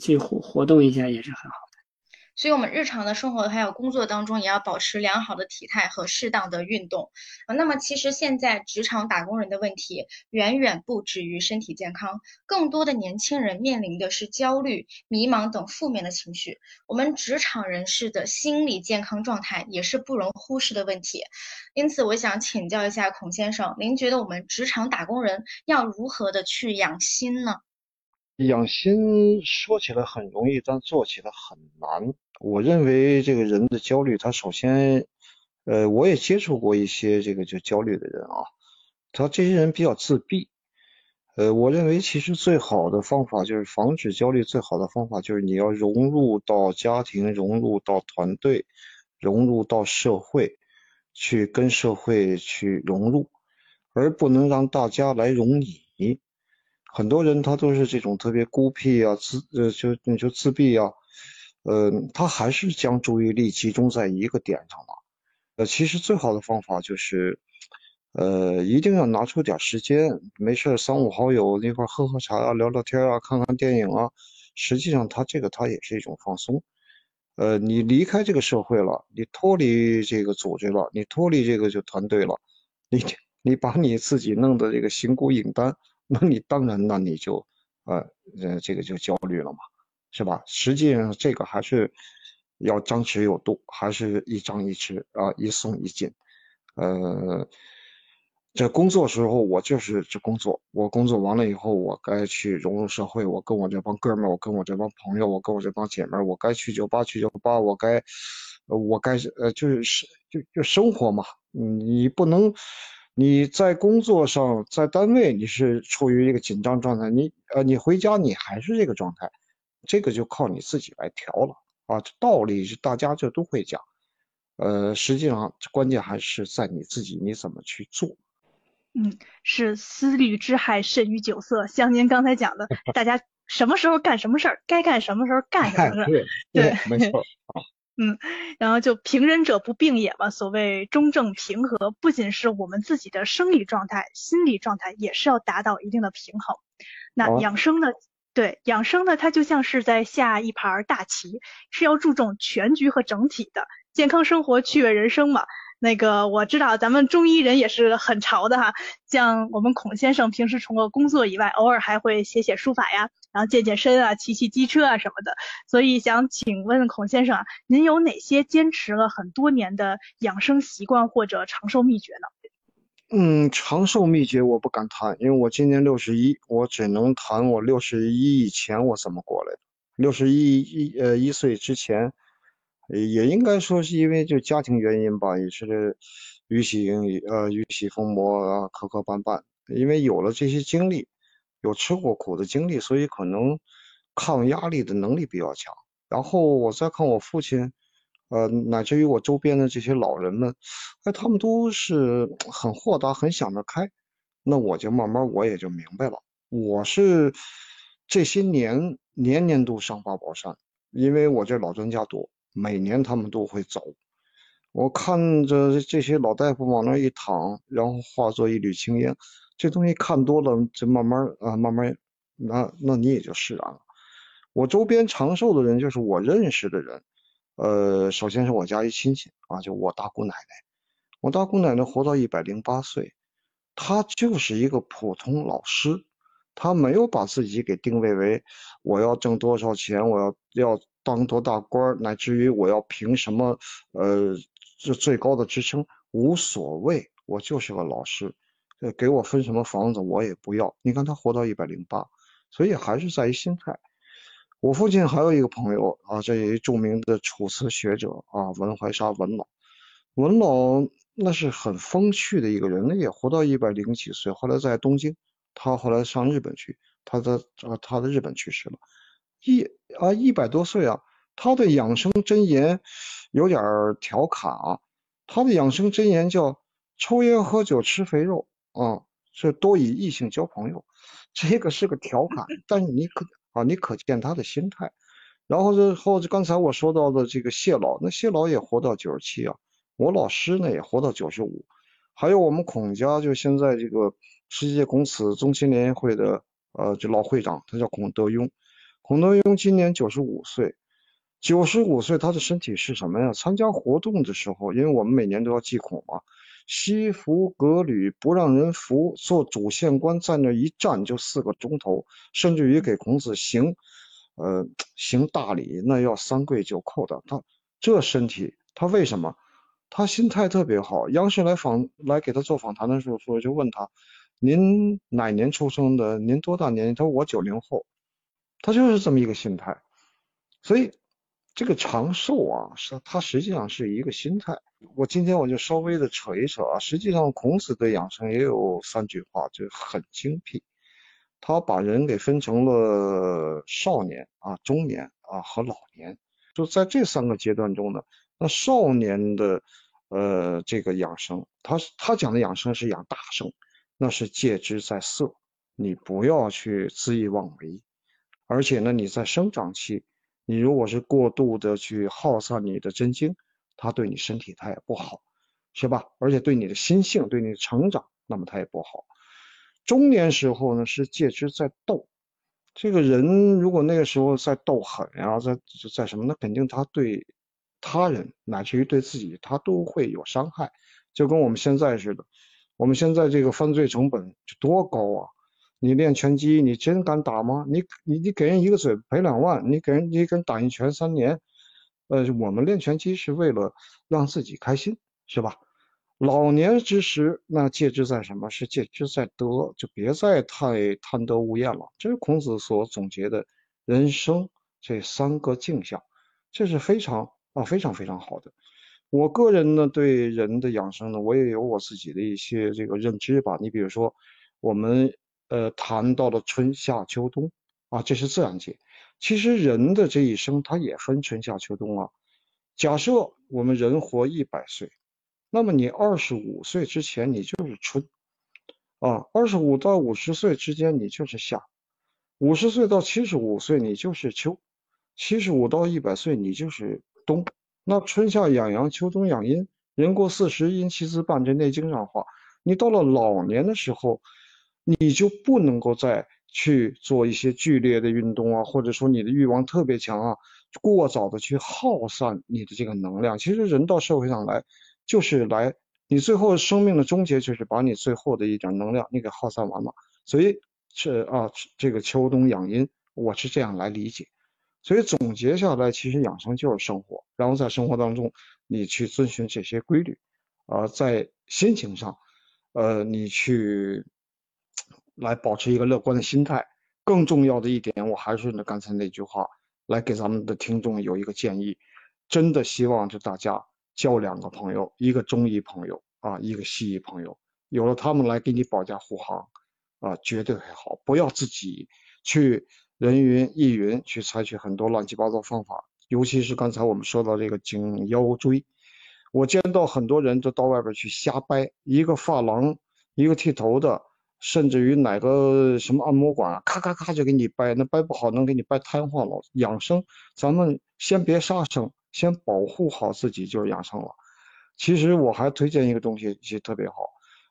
去活活动一下也是很好。所以，我们日常的生活还有工作当中，也要保持良好的体态和适当的运动啊。那么，其实现在职场打工人的问题远远不止于身体健康，更多的年轻人面临的是焦虑、迷茫等负面的情绪。我们职场人士的心理健康状态也是不容忽视的问题。因此，我想请教一下孔先生，您觉得我们职场打工人要如何的去养心呢？养心说起来很容易，但做起来很难。我认为这个人的焦虑，他首先，呃，我也接触过一些这个就焦虑的人啊，他这些人比较自闭。呃，我认为其实最好的方法就是防止焦虑，最好的方法就是你要融入到家庭，融入到团队，融入到社会，去跟社会去融入，而不能让大家来融你。很多人他都是这种特别孤僻啊，自呃就你就自闭啊，呃，他还是将注意力集中在一个点上了。呃，其实最好的方法就是，呃，一定要拿出点时间，没事三五好友一块喝喝茶啊，聊聊天啊，看看电影啊。实际上，他这个他也是一种放松。呃，你离开这个社会了，你脱离这个组织了，你脱离这个就团队了，你你把你自己弄得这个形孤影单。那你当然，那你就，呃，呃，这个就焦虑了嘛，是吧？实际上，这个还是要张弛有度，还是一张一弛啊，一松一紧。呃，这工作时候我就是这工作，我工作完了以后，我该去融入社会，我跟我这帮哥们儿，我跟我这帮朋友，我跟我这帮姐妹儿，我该去酒吧去酒吧，我该，我该呃，就是就就生活嘛，你不能。你在工作上，在单位你是处于一个紧张状态，你呃，你回家你还是这个状态，这个就靠你自己来调了啊。道理是大家就都会讲，呃，实际上关键还是在你自己，你怎么去做。嗯，是思虑之害甚于酒色，像您刚才讲的，大家什么时候干什么事儿，该干什么时候干什么事儿，对，没错啊。嗯，然后就平人者不病也嘛。所谓中正平和，不仅是我们自己的生理状态，心理状态也是要达到一定的平衡。那养生呢？对，养生呢，它就像是在下一盘大棋，是要注重全局和整体的健康生活，趣味人生嘛。那个我知道咱们中医人也是很潮的哈，像我们孔先生平时除了工作以外，偶尔还会写写书法呀，然后健健身啊，骑骑机车啊什么的。所以想请问孔先生啊，您有哪些坚持了很多年的养生习惯或者长寿秘诀呢？嗯，长寿秘诀我不敢谈，因为我今年六十一，我只能谈我六十一以前我怎么过来的。六十一一呃一岁之前。也应该说是因为就家庭原因吧，也是雨洗呃雨洗风磨啊磕磕绊绊，因为有了这些经历，有吃过苦的经历，所以可能抗压力的能力比较强。然后我再看我父亲，呃，乃至于我周边的这些老人们，哎，他们都是很豁达，很想得开。那我就慢慢我也就明白了，我是这些年年年都上八宝山，因为我这老专家多。每年他们都会走，我看着这些老大夫往那一躺，然后化作一缕青烟，这东西看多了，就慢慢啊，慢慢，那那你也就释然了。我周边长寿的人就是我认识的人，呃，首先是我家一亲戚啊，就我大姑奶奶，我大姑奶奶活到一百零八岁，她就是一个普通老师，她没有把自己给定位为我要挣多少钱，我要要。当多大官，乃至于我要凭什么，呃，这最高的职称无所谓，我就是个老师，呃，给我分什么房子我也不要。你看他活到一百零八，所以还是在于心态。我父亲还有一个朋友啊，这一著名的楚辞学者啊，文怀沙文老。文老那是很风趣的一个人，那也活到一百零几岁，后来在东京，他后来上日本去，他的啊他的日本去世了，一啊一百多岁啊，他的养生箴言有点调侃啊，他的养生箴言叫抽烟喝酒吃肥肉啊，是多与异性交朋友，这个是个调侃，但是你可啊你可见他的心态，然后这后刚才我说到的这个谢老，那谢老也活到九十七啊。我老师呢也活到九十五，还有我们孔家就现在这个世界孔子中心联谊会的呃这老会长，他叫孔德庸，孔德庸今年九十五岁，九十五岁他的身体是什么呀？参加活动的时候，因为我们每年都要祭孔嘛，西服革履不让人扶，做主县官在那一站就四个钟头，甚至于给孔子行呃行大礼，那要三跪九叩的。他这身体，他为什么？他心态特别好，央视来访来给他做访谈的时候说，就问他，您哪年出生的？您多大年纪？他说我九零后，他就是这么一个心态。所以这个长寿啊，是他实际上是一个心态。我今天我就稍微的扯一扯啊，实际上孔子的养生也有三句话，就很精辟。他把人给分成了少年啊、中年啊和老年，就在这三个阶段中呢。那少年的，呃，这个养生，他他讲的养生是养大生，那是戒之在色，你不要去恣意妄为，而且呢，你在生长期，你如果是过度的去耗散你的真精，它对你身体它也不好，是吧？而且对你的心性，对你的成长，那么它也不好。中年时候呢，是戒之在斗，这个人如果那个时候在斗狠呀，在在什么，那肯定他对。他人乃至于对自己，他都会有伤害，就跟我们现在似的。我们现在这个犯罪成本多高啊！你练拳击，你真敢打吗？你你你给人一个嘴赔两万，你给人你给人打一拳三年。呃，我们练拳击是为了让自己开心，是吧？老年之时，那戒之在什么？是戒之在德，就别再太贪得无厌了。这是孔子所总结的人生这三个镜像，这是非常。啊，非常非常好的。我个人呢，对人的养生呢，我也有我自己的一些这个认知吧。你比如说，我们呃谈到了春夏秋冬啊，这是自然界。其实人的这一生，它也分春夏秋冬啊。假设我们人活一百岁，那么你二十五岁之前你就是春啊，二十五到五十岁之间你就是夏，五十岁到七十五岁你就是秋，七十五到一百岁你就是。冬，那春夏养阳，秋冬养阴。人过四十，阴气自半，这《内经》上话。你到了老年的时候，你就不能够再去做一些剧烈的运动啊，或者说你的欲望特别强啊，过早的去耗散你的这个能量。其实人到社会上来，就是来，你最后生命的终结就是把你最后的一点能量你给耗散完了。所以是啊，这个秋冬养阴，我是这样来理解。所以总结下来，其实养生就是生活，然后在生活当中，你去遵循这些规律，啊，在心情上，呃，你去来保持一个乐观的心态。更重要的一点，我还是那刚才那句话，来给咱们的听众有一个建议，真的希望就大家交两个朋友，一个中医朋友啊，一个西医朋友，有了他们来给你保驾护航，啊，绝对会好，不要自己去。人云亦云，去采取很多乱七八糟方法，尤其是刚才我们说到这个颈腰椎，我见到很多人都到外边去瞎掰，一个发廊，一个剃头的，甚至于哪个什么按摩馆，咔咔咔就给你掰，那掰不好能给你掰瘫痪了。养生，咱们先别杀生，先保护好自己就是养生了。其实我还推荐一个东西，其实特别好，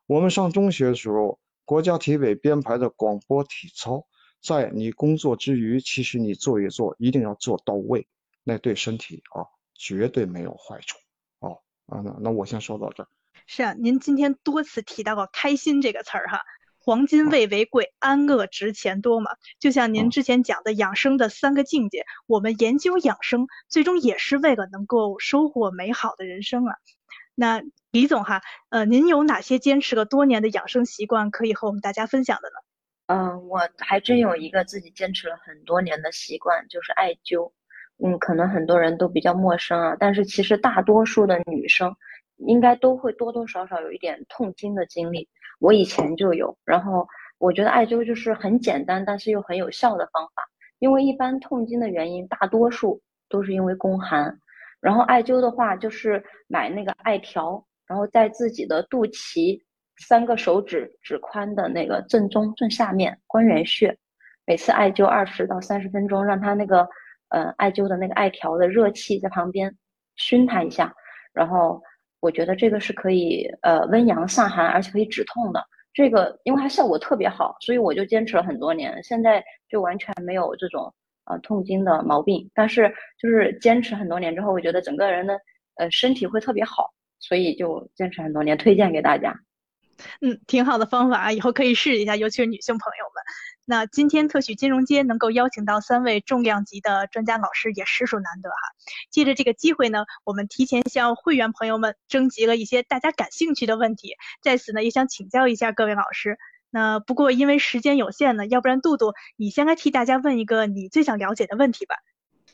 我们上中学的时候，国家体委编排的广播体操。在你工作之余，其实你做一做，一定要做到位，那对身体啊绝对没有坏处哦啊那那我先说到这儿。是啊，您今天多次提到过“开心”这个词儿哈，黄金未为贵，安乐值钱多嘛。就像您之前讲的养生的三个境界，我们研究养生，最终也是为了能够收获美好的人生啊。那李总哈，呃，您有哪些坚持了多年的养生习惯可以和我们大家分享的呢？嗯，我还真有一个自己坚持了很多年的习惯，就是艾灸。嗯，可能很多人都比较陌生啊，但是其实大多数的女生应该都会多多少少有一点痛经的经历。我以前就有，然后我觉得艾灸就是很简单，但是又很有效的方法。因为一般痛经的原因，大多数都是因为宫寒，然后艾灸的话就是买那个艾条，然后在自己的肚脐三个手指指宽的那个正中正下面关元穴，每次艾灸二十到三十分钟，让它那个。呃，艾灸的那个艾条的热气在旁边熏它一下，然后我觉得这个是可以呃温阳散寒，而且可以止痛的。这个因为它效果特别好，所以我就坚持了很多年，现在就完全没有这种呃痛经的毛病。但是就是坚持很多年之后，我觉得整个人的呃身体会特别好，所以就坚持很多年，推荐给大家。嗯，挺好的方法，以后可以试一下，尤其是女性朋友们。那今天特许金融街能够邀请到三位重量级的专家老师，也实属难得哈。借着这个机会呢，我们提前向会员朋友们征集了一些大家感兴趣的问题，在此呢也想请教一下各位老师。那不过因为时间有限呢，要不然杜杜你先来替大家问一个你最想了解的问题吧。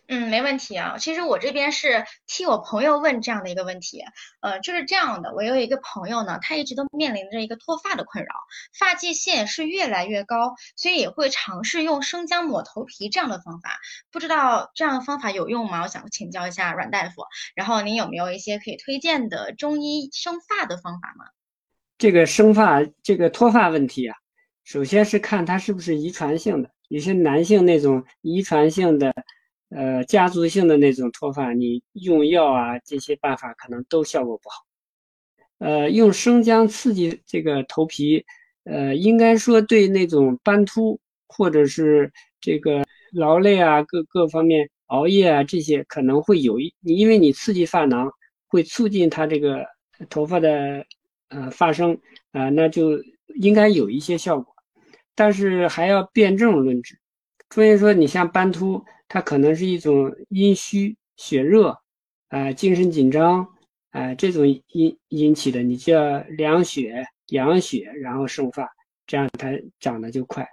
嗯，没问题啊。其实我这边是替我朋友问这样的一个问题，呃，就是这样的。我有一个朋友呢，他一直都面临着一个脱发的困扰，发际线是越来越高，所以也会尝试用生姜抹头皮这样的方法。不知道这样的方法有用吗？我想请教一下阮大夫。然后您有没有一些可以推荐的中医生发的方法吗？这个生发，这个脱发问题啊，首先是看它是不是遗传性的，有些男性那种遗传性的。呃，家族性的那种脱发，你用药啊，这些办法可能都效果不好。呃，用生姜刺激这个头皮，呃，应该说对那种斑秃或者是这个劳累啊，各各方面熬夜啊这些可能会有一，因为你刺激发囊，会促进它这个头发的呃发生啊，那就应该有一些效果，但是还要辨证论治。所以说，你像斑秃。它可能是一种阴虚血热，啊，精神紧张，啊，这种引引起的，你就要凉血养血，然后生发，这样它长得就快。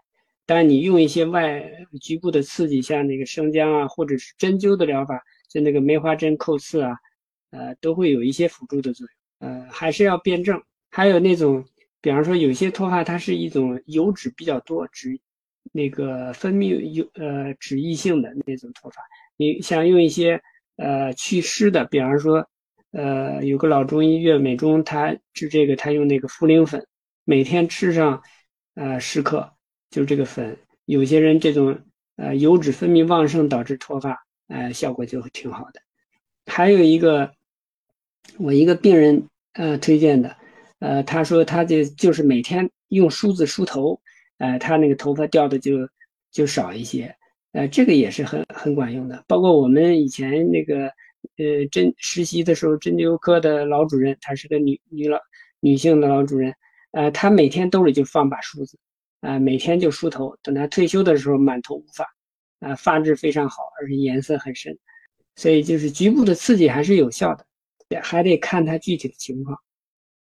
但你用一些外局部的刺激，像那个生姜啊，或者是针灸的疗法，就那个梅花针扣刺啊，呃，都会有一些辅助的作用。呃，还是要辩证。还有那种，比方说有些脱发，它是一种油脂比较多，脂。那个分泌有呃脂溢性的那种脱发，你想用一些呃祛湿的，比方说呃有个老中医岳美中，他治这个他用那个茯苓粉，每天吃上呃十克，就这个粉。有些人这种呃油脂分泌旺盛导致脱发，呃效果就挺好的。还有一个我一个病人呃推荐的，呃他说他就就是每天用梳子梳头。呃，他那个头发掉的就就少一些，呃，这个也是很很管用的。包括我们以前那个呃针实习的时候，针灸科的老主任，她是个女女老女性的老主任，呃，她每天兜里就放把梳子，啊，每天就梳头。等她退休的时候，满头乌发，啊，发质非常好，而且颜色很深。所以就是局部的刺激还是有效的，还得看她具体的情况，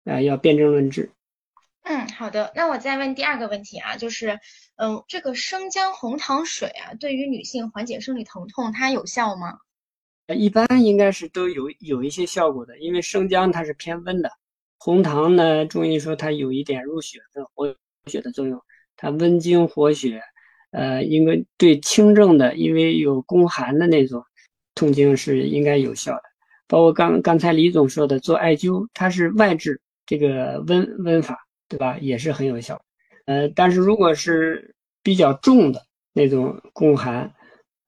啊，要辨证论治。嗯，好的，那我再问第二个问题啊，就是，嗯，这个生姜红糖水啊，对于女性缓解生理疼痛，它有效吗？一般应该是都有有一些效果的，因为生姜它是偏温的，红糖呢，中医说它有一点入血的活血的作用，它温经活血，呃，应该对轻症的，因为有宫寒的那种痛经是应该有效的。包括刚刚才李总说的做艾灸，它是外治这个温温法。对吧？也是很有效，呃，但是如果是比较重的那种宫寒，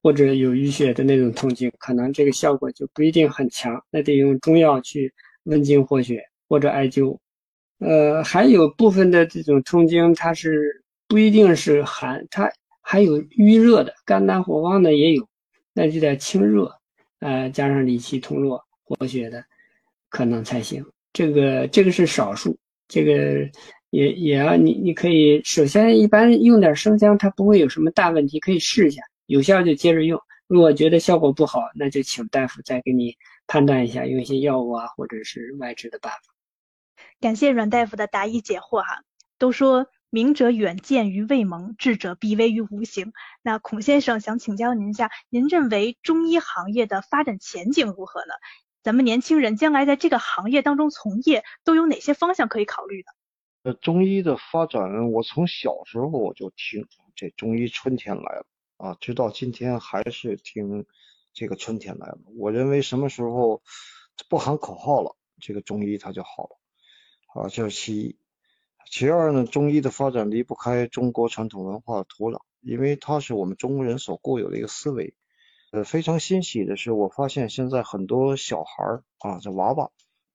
或者有淤血的那种痛经，可能这个效果就不一定很强，那得用中药去温经活血或者艾灸。呃，还有部分的这种痛经，它是不一定是寒，它还有淤热的，肝胆火旺的也有，那就得清热，呃，加上理气通络活血的，可能才行。这个这个是少数。这个也也要你，你可以首先一般用点生姜，它不会有什么大问题，可以试一下，有效就接着用。如果觉得效果不好，那就请大夫再给你判断一下，用一些药物啊，或者是外治的办法。感谢阮大夫的答疑解惑哈。都说明者远见于未萌，智者必危于无形。那孔先生想请教您一下，您认为中医行业的发展前景如何呢？咱们年轻人将来在这个行业当中从业，都有哪些方向可以考虑呢？呃，中医的发展，我从小时候我就听这中医春天来了啊，直到今天还是听这个春天来了。我认为什么时候不喊口号了，这个中医它就好了啊，这是其一。其二呢，中医的发展离不开中国传统文化的土壤，因为它是我们中国人所固有的一个思维。呃，非常欣喜的是，我发现现在很多小孩啊，这娃娃，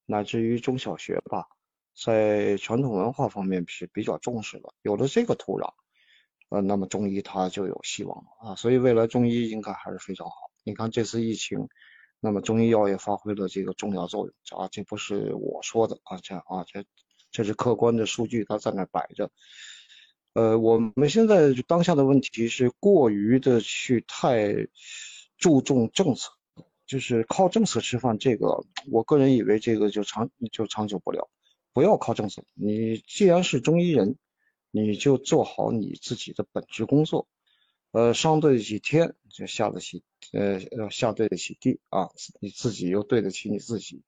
乃至于中小学吧，在传统文化方面是比较重视的。有了这个土壤，呃，那么中医它就有希望了啊。所以未来中医应该还是非常好。你看这次疫情，那么中医药也发挥了这个重要作用啊，这不是我说的啊，这啊这。这是客观的数据，它在那摆着。呃，我们现在当下的问题是过于的去太注重政策，就是靠政策吃饭。这个我个人以为这个就长就长久不了。不要靠政策，你既然是中医人，你就做好你自己的本职工作。呃，上对得起天，就下得起呃要下对得起地啊，你自己又对得起你自己。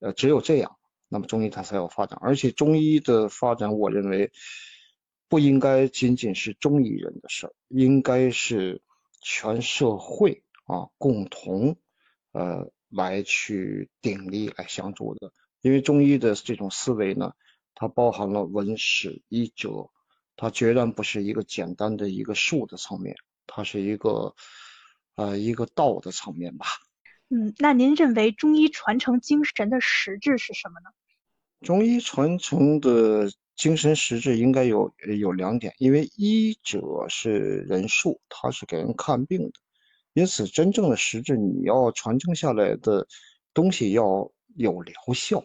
呃，只有这样。那么中医它才有发展，而且中医的发展，我认为不应该仅仅是中医人的事儿，应该是全社会啊共同呃来去鼎力来相助的。因为中医的这种思维呢，它包含了文史医哲，它决然不是一个简单的一个术的层面，它是一个呃一个道的层面吧。嗯，那您认为中医传承精神的实质是什么呢？中医传承的精神实质应该有有两点，因为医者是人术，他是给人看病的，因此真正的实质你要传承下来的东西要有疗效，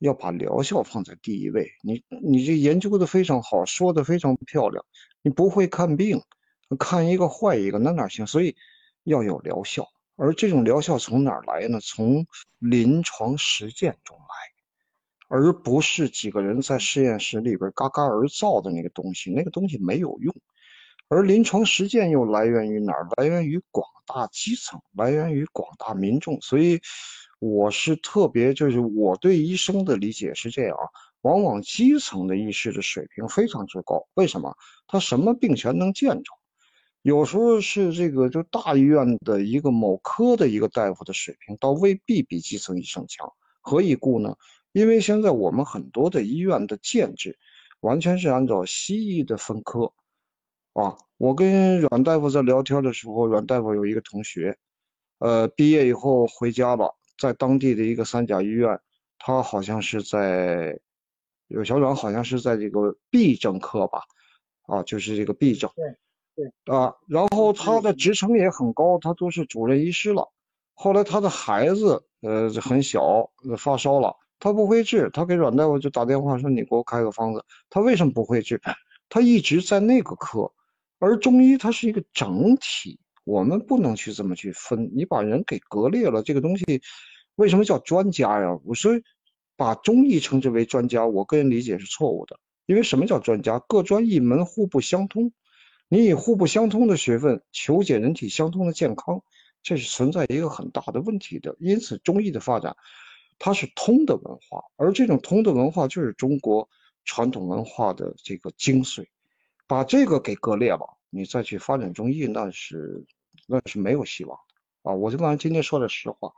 要把疗效放在第一位。你你这研究的非常好，说的非常漂亮，你不会看病，看一个坏一个那哪行？所以要有疗效，而这种疗效从哪儿来呢？从临床实践中来。而不是几个人在实验室里边嘎嘎而造的那个东西，那个东西没有用。而临床实践又来源于哪儿？来源于广大基层，来源于广大民众。所以，我是特别就是我对医生的理解是这样啊，往往基层的医师的水平非常之高。为什么？他什么病全能见着。有时候是这个就大医院的一个某科的一个大夫的水平，倒未必比基层医生强。何以故呢？因为现在我们很多的医院的建制，完全是按照西医的分科啊。我跟阮大夫在聊天的时候，阮大夫有一个同学，呃，毕业以后回家了，在当地的一个三甲医院，他好像是在，有小阮好像是在这个痹症科吧，啊，就是这个痹症，对对啊，然后他的职称也很高，他都是主任医师了。后来他的孩子，呃，很小，发烧了。他不会治，他给阮大夫就打电话说：“你给我开个方子。”他为什么不会治？他一直在那个科，而中医它是一个整体，我们不能去这么去分。你把人给割裂了，这个东西为什么叫专家呀？我说把中医称之为专家，我个人理解是错误的。因为什么叫专家？各专一门，互不相通。你以互不相通的学问求解人体相通的健康，这是存在一个很大的问题的。因此，中医的发展。它是通的文化，而这种通的文化就是中国传统文化的这个精髓。把这个给割裂了，你再去发展中医，那是那是没有希望的啊！我就刚才今天说的实话。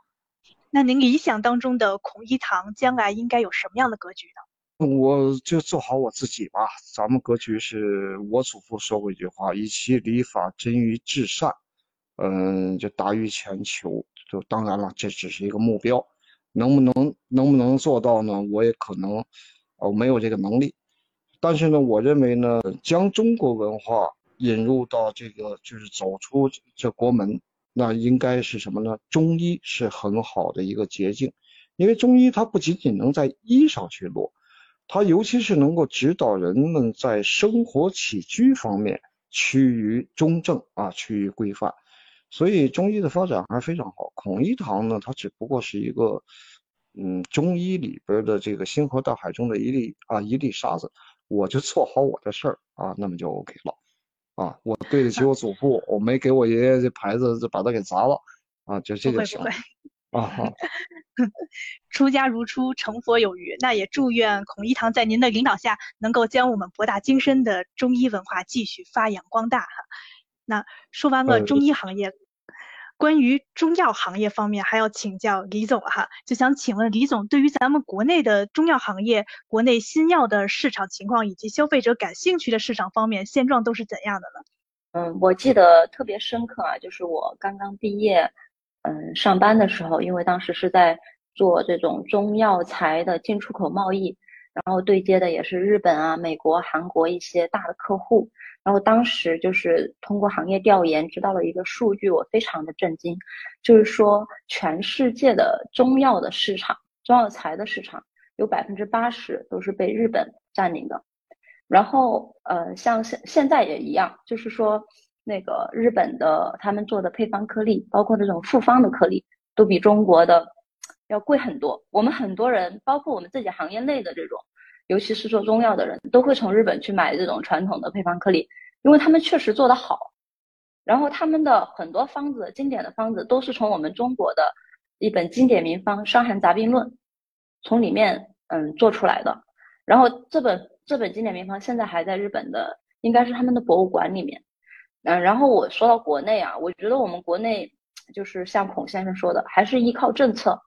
那您理想当中的孔医堂将来应该有什么样的格局呢？我就做好我自己吧。咱们格局是我祖父说过一句话：“以其礼法真于至善，嗯，就达于全球。”就当然了，这只是一个目标。能不能能不能做到呢？我也可能，哦，没有这个能力。但是呢，我认为呢，将中国文化引入到这个，就是走出这国门，那应该是什么呢？中医是很好的一个捷径，因为中医它不仅仅能在医上去落，它尤其是能够指导人们在生活起居方面趋于中正啊，趋于规范。所以中医的发展还是非常好。孔医堂呢，它只不过是一个，嗯，中医里边的这个星河大海中的一粒啊一粒沙子。我就做好我的事儿啊，那么就 OK 了。啊，我对得起 我祖父，我没给我爷爷这牌子就把它给砸了啊，就这就行了。啊哈，出家如初，成佛有余。那也祝愿孔一堂在您的领导下，能够将我们博大精深的中医文化继续发扬光大哈。那说完了中医行业，关于中药行业方面，还要请教李总哈。就想请问李总，对于咱们国内的中药行业，国内新药的市场情况以及消费者感兴趣的市场方面，现状都是怎样的呢？嗯，我记得特别深刻啊，就是我刚刚毕业。嗯，上班的时候，因为当时是在做这种中药材的进出口贸易，然后对接的也是日本啊、美国、韩国一些大的客户。然后当时就是通过行业调研知道了一个数据，我非常的震惊，就是说全世界的中药的市场、中药材的市场有百分之八十都是被日本占领的。然后呃，像现现在也一样，就是说。那个日本的他们做的配方颗粒，包括这种复方的颗粒，都比中国的要贵很多。我们很多人，包括我们自己行业内的这种，尤其是做中药的人，都会从日本去买这种传统的配方颗粒，因为他们确实做得好。然后他们的很多方子，经典的方子，都是从我们中国的一本经典名方《伤寒杂病论》从里面嗯做出来的。然后这本这本经典名方现在还在日本的，应该是他们的博物馆里面。嗯，然后我说到国内啊，我觉得我们国内就是像孔先生说的，还是依靠政策。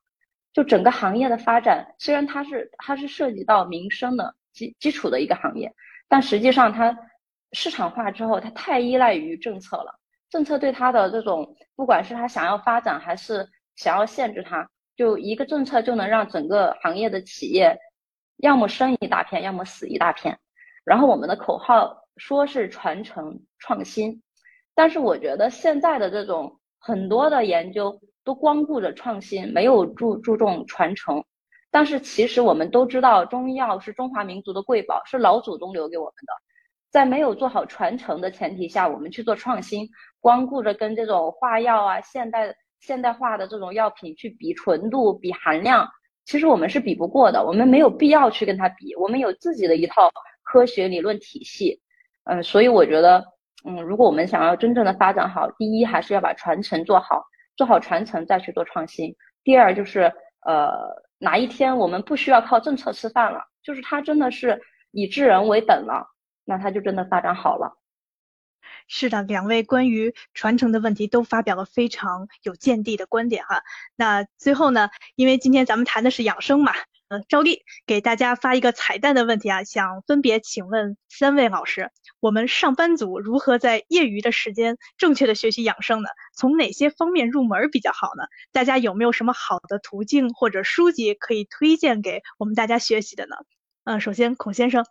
就整个行业的发展，虽然它是它是涉及到民生的基基础的一个行业，但实际上它市场化之后，它太依赖于政策了。政策对它的这种，不管是它想要发展还是想要限制它，就一个政策就能让整个行业的企业要么生一大片，要么死一大片。然后我们的口号说是传承创新。但是我觉得现在的这种很多的研究都光顾着创新，没有注注重传承。但是其实我们都知道，中医药是中华民族的瑰宝，是老祖宗留给我们的。在没有做好传承的前提下，我们去做创新，光顾着跟这种化药啊、现代现代化的这种药品去比纯度、比含量，其实我们是比不过的。我们没有必要去跟它比，我们有自己的一套科学理论体系。嗯，所以我觉得。嗯，如果我们想要真正的发展好，第一还是要把传承做好，做好传承再去做创新。第二就是，呃，哪一天我们不需要靠政策吃饭了，就是它真的是以治人为本了，那它就真的发展好了。是的，两位关于传承的问题都发表了非常有见地的观点哈。那最后呢，因为今天咱们谈的是养生嘛。呃，照例给大家发一个彩蛋的问题啊，想分别请问三位老师，我们上班族如何在业余的时间正确的学习养生呢？从哪些方面入门比较好呢？大家有没有什么好的途径或者书籍可以推荐给我们大家学习的呢？嗯，首先孔先生，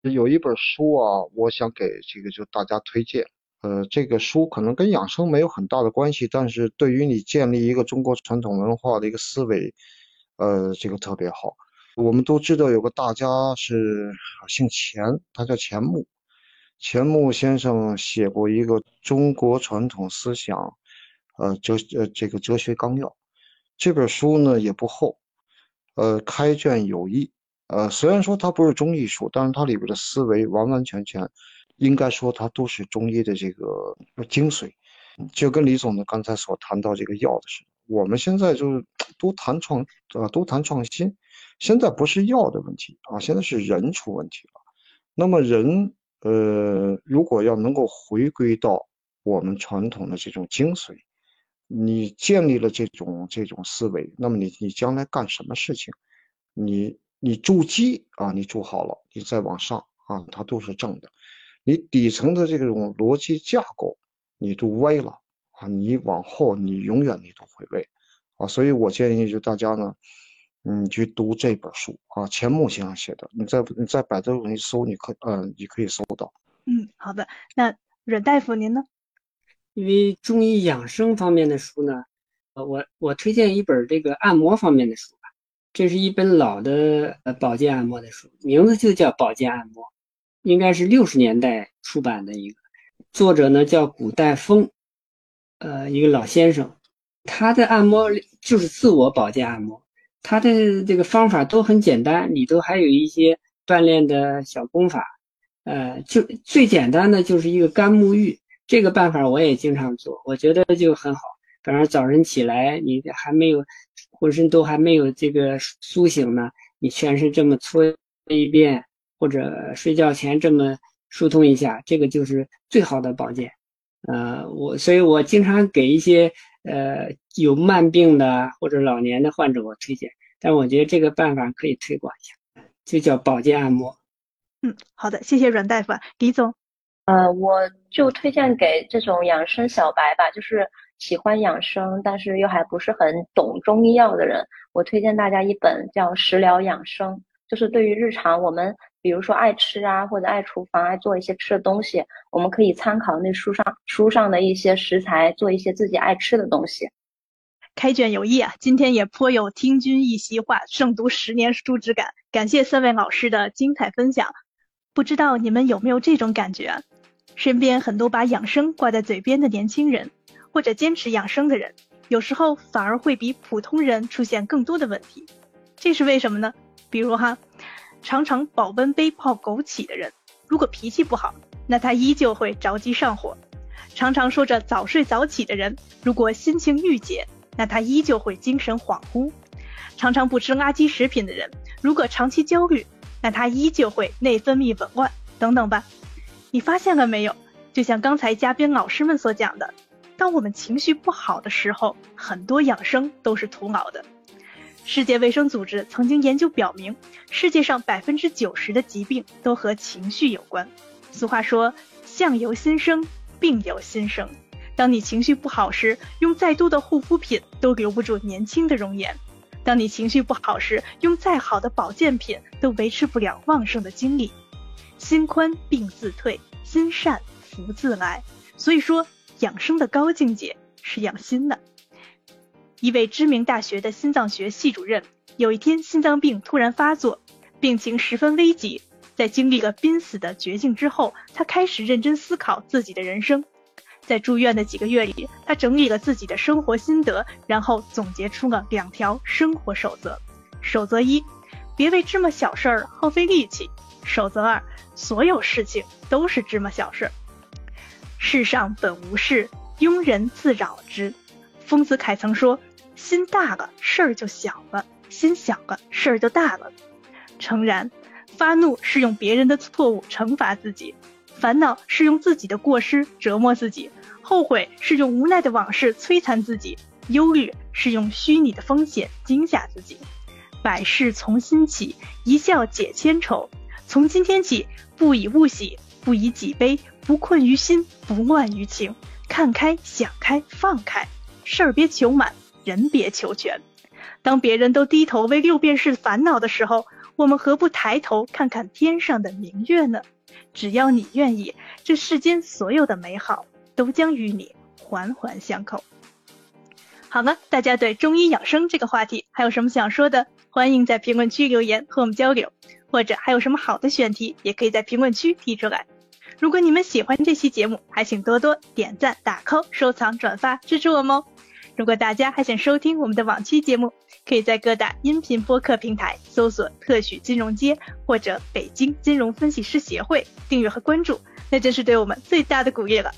有一本书啊，我想给这个就大家推荐。呃，这个书可能跟养生没有很大的关系，但是对于你建立一个中国传统文化的一个思维。呃，这个特别好。我们都知道有个大家是姓钱，他叫钱穆。钱穆先生写过一个中国传统思想，呃哲呃这个哲学纲要。这本书呢也不厚，呃开卷有益。呃虽然说它不是中医书，但是它里边的思维完完全全，应该说它都是中医的这个精髓。就跟李总呢刚才所谈到这个药的似的。我们现在就是 都谈创，啊，都谈创新。现在不是药的问题啊，现在是人出问题了。那么人，呃，如果要能够回归到我们传统的这种精髓，你建立了这种这种思维，那么你你将来干什么事情，你你筑基啊，你筑好了，你再往上啊，它都是正的。你底层的这种逻辑架构，你都歪了。啊，你往后你永远你都会累，啊，所以我建议就大家呢，嗯，去读这本书啊，钱穆先生写的，你在你在百度上一搜，你可嗯，你可以搜到。嗯，好的，那阮大夫您呢？因为中医养生方面的书呢，呃，我我推荐一本这个按摩方面的书吧，这是一本老的呃保健按摩的书，名字就叫保健按摩，应该是六十年代出版的一个，作者呢叫古代峰。呃，一个老先生，他的按摩就是自我保健按摩，他的这个方法都很简单，里头还有一些锻炼的小功法，呃，就最简单的就是一个干沐浴，这个办法我也经常做，我觉得就很好。反正早晨起来，你还没有浑身都还没有这个苏醒呢，你全身这么搓一遍，或者睡觉前这么疏通一下，这个就是最好的保健。呃，我所以，我经常给一些呃有慢病的或者老年的患者我推荐，但我觉得这个办法可以推广一下，就叫保健按摩。嗯，好的，谢谢阮大夫，李总。呃，我就推荐给这种养生小白吧，就是喜欢养生，但是又还不是很懂中医药的人，我推荐大家一本叫《食疗养生》，就是对于日常我们，比如说爱吃啊，或者爱厨房，爱做一些吃的东西，我们可以参考那书上书上的一些食材，做一些自己爱吃的东西。开卷有益啊，今天也颇有听君一席话，胜读十年书之感。感谢三位老师的精彩分享，不知道你们有没有这种感觉啊？身边很多把养生挂在嘴边的年轻人，或者坚持养生的人，有时候反而会比普通人出现更多的问题。这是为什么呢？比如哈，常常保温杯泡枸杞的人，如果脾气不好，那他依旧会着急上火；常常说着早睡早起的人，如果心情郁结，那他依旧会精神恍惚；常常不吃垃圾食品的人，如果长期焦虑，那他依旧会内分泌紊乱等等吧。你发现了没有？就像刚才嘉宾老师们所讲的，当我们情绪不好的时候，很多养生都是徒劳的。世界卫生组织曾经研究表明，世界上百分之九十的疾病都和情绪有关。俗话说，相由心生，病由心生。当你情绪不好时，用再多的护肤品都留不住年轻的容颜；当你情绪不好时，用再好的保健品都维持不了旺盛的精力。心宽病自退，心善福自来。所以说，养生的高境界是养心的。一位知名大学的心脏学系主任，有一天心脏病突然发作，病情十分危急。在经历了濒死的绝境之后，他开始认真思考自己的人生。在住院的几个月里，他整理了自己的生活心得，然后总结出了两条生活守则：守则一，别为芝麻小事儿耗费力气；守则二。所有事情都是芝麻小事。世上本无事，庸人自扰之。丰子恺曾说：“心大了，事儿就小了；心小了，事儿就大了。”诚然，发怒是用别人的错误惩罚自己，烦恼是用自己的过失折磨自己，后悔是用无奈的往事摧残自己，忧虑是用虚拟的风险惊吓自己。百事从心起，一笑解千愁。从今天起，不以物喜，不以己悲，不困于心，不乱于情，看开，想开，放开，事儿别求满，人别求全。当别人都低头为六便士烦恼的时候，我们何不抬头看看天上的明月呢？只要你愿意，这世间所有的美好都将与你环环相扣。好了，大家对中医养生这个话题还有什么想说的？欢迎在评论区留言和我们交流。或者还有什么好的选题，也可以在评论区提出来。如果你们喜欢这期节目，还请多多点赞、打 call、收藏、转发支持我们哦。如果大家还想收听我们的往期节目，可以在各大音频播客平台搜索“特许金融街”或者“北京金融分析师协会”，订阅和关注，那真是对我们最大的鼓励了。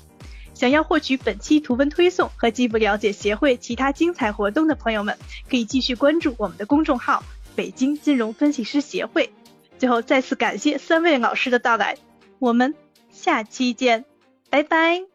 想要获取本期图文推送和进一步了解协会其他精彩活动的朋友们，可以继续关注我们的公众号“北京金融分析师协会”。最后，再次感谢三位老师的到来，我们下期见，拜拜。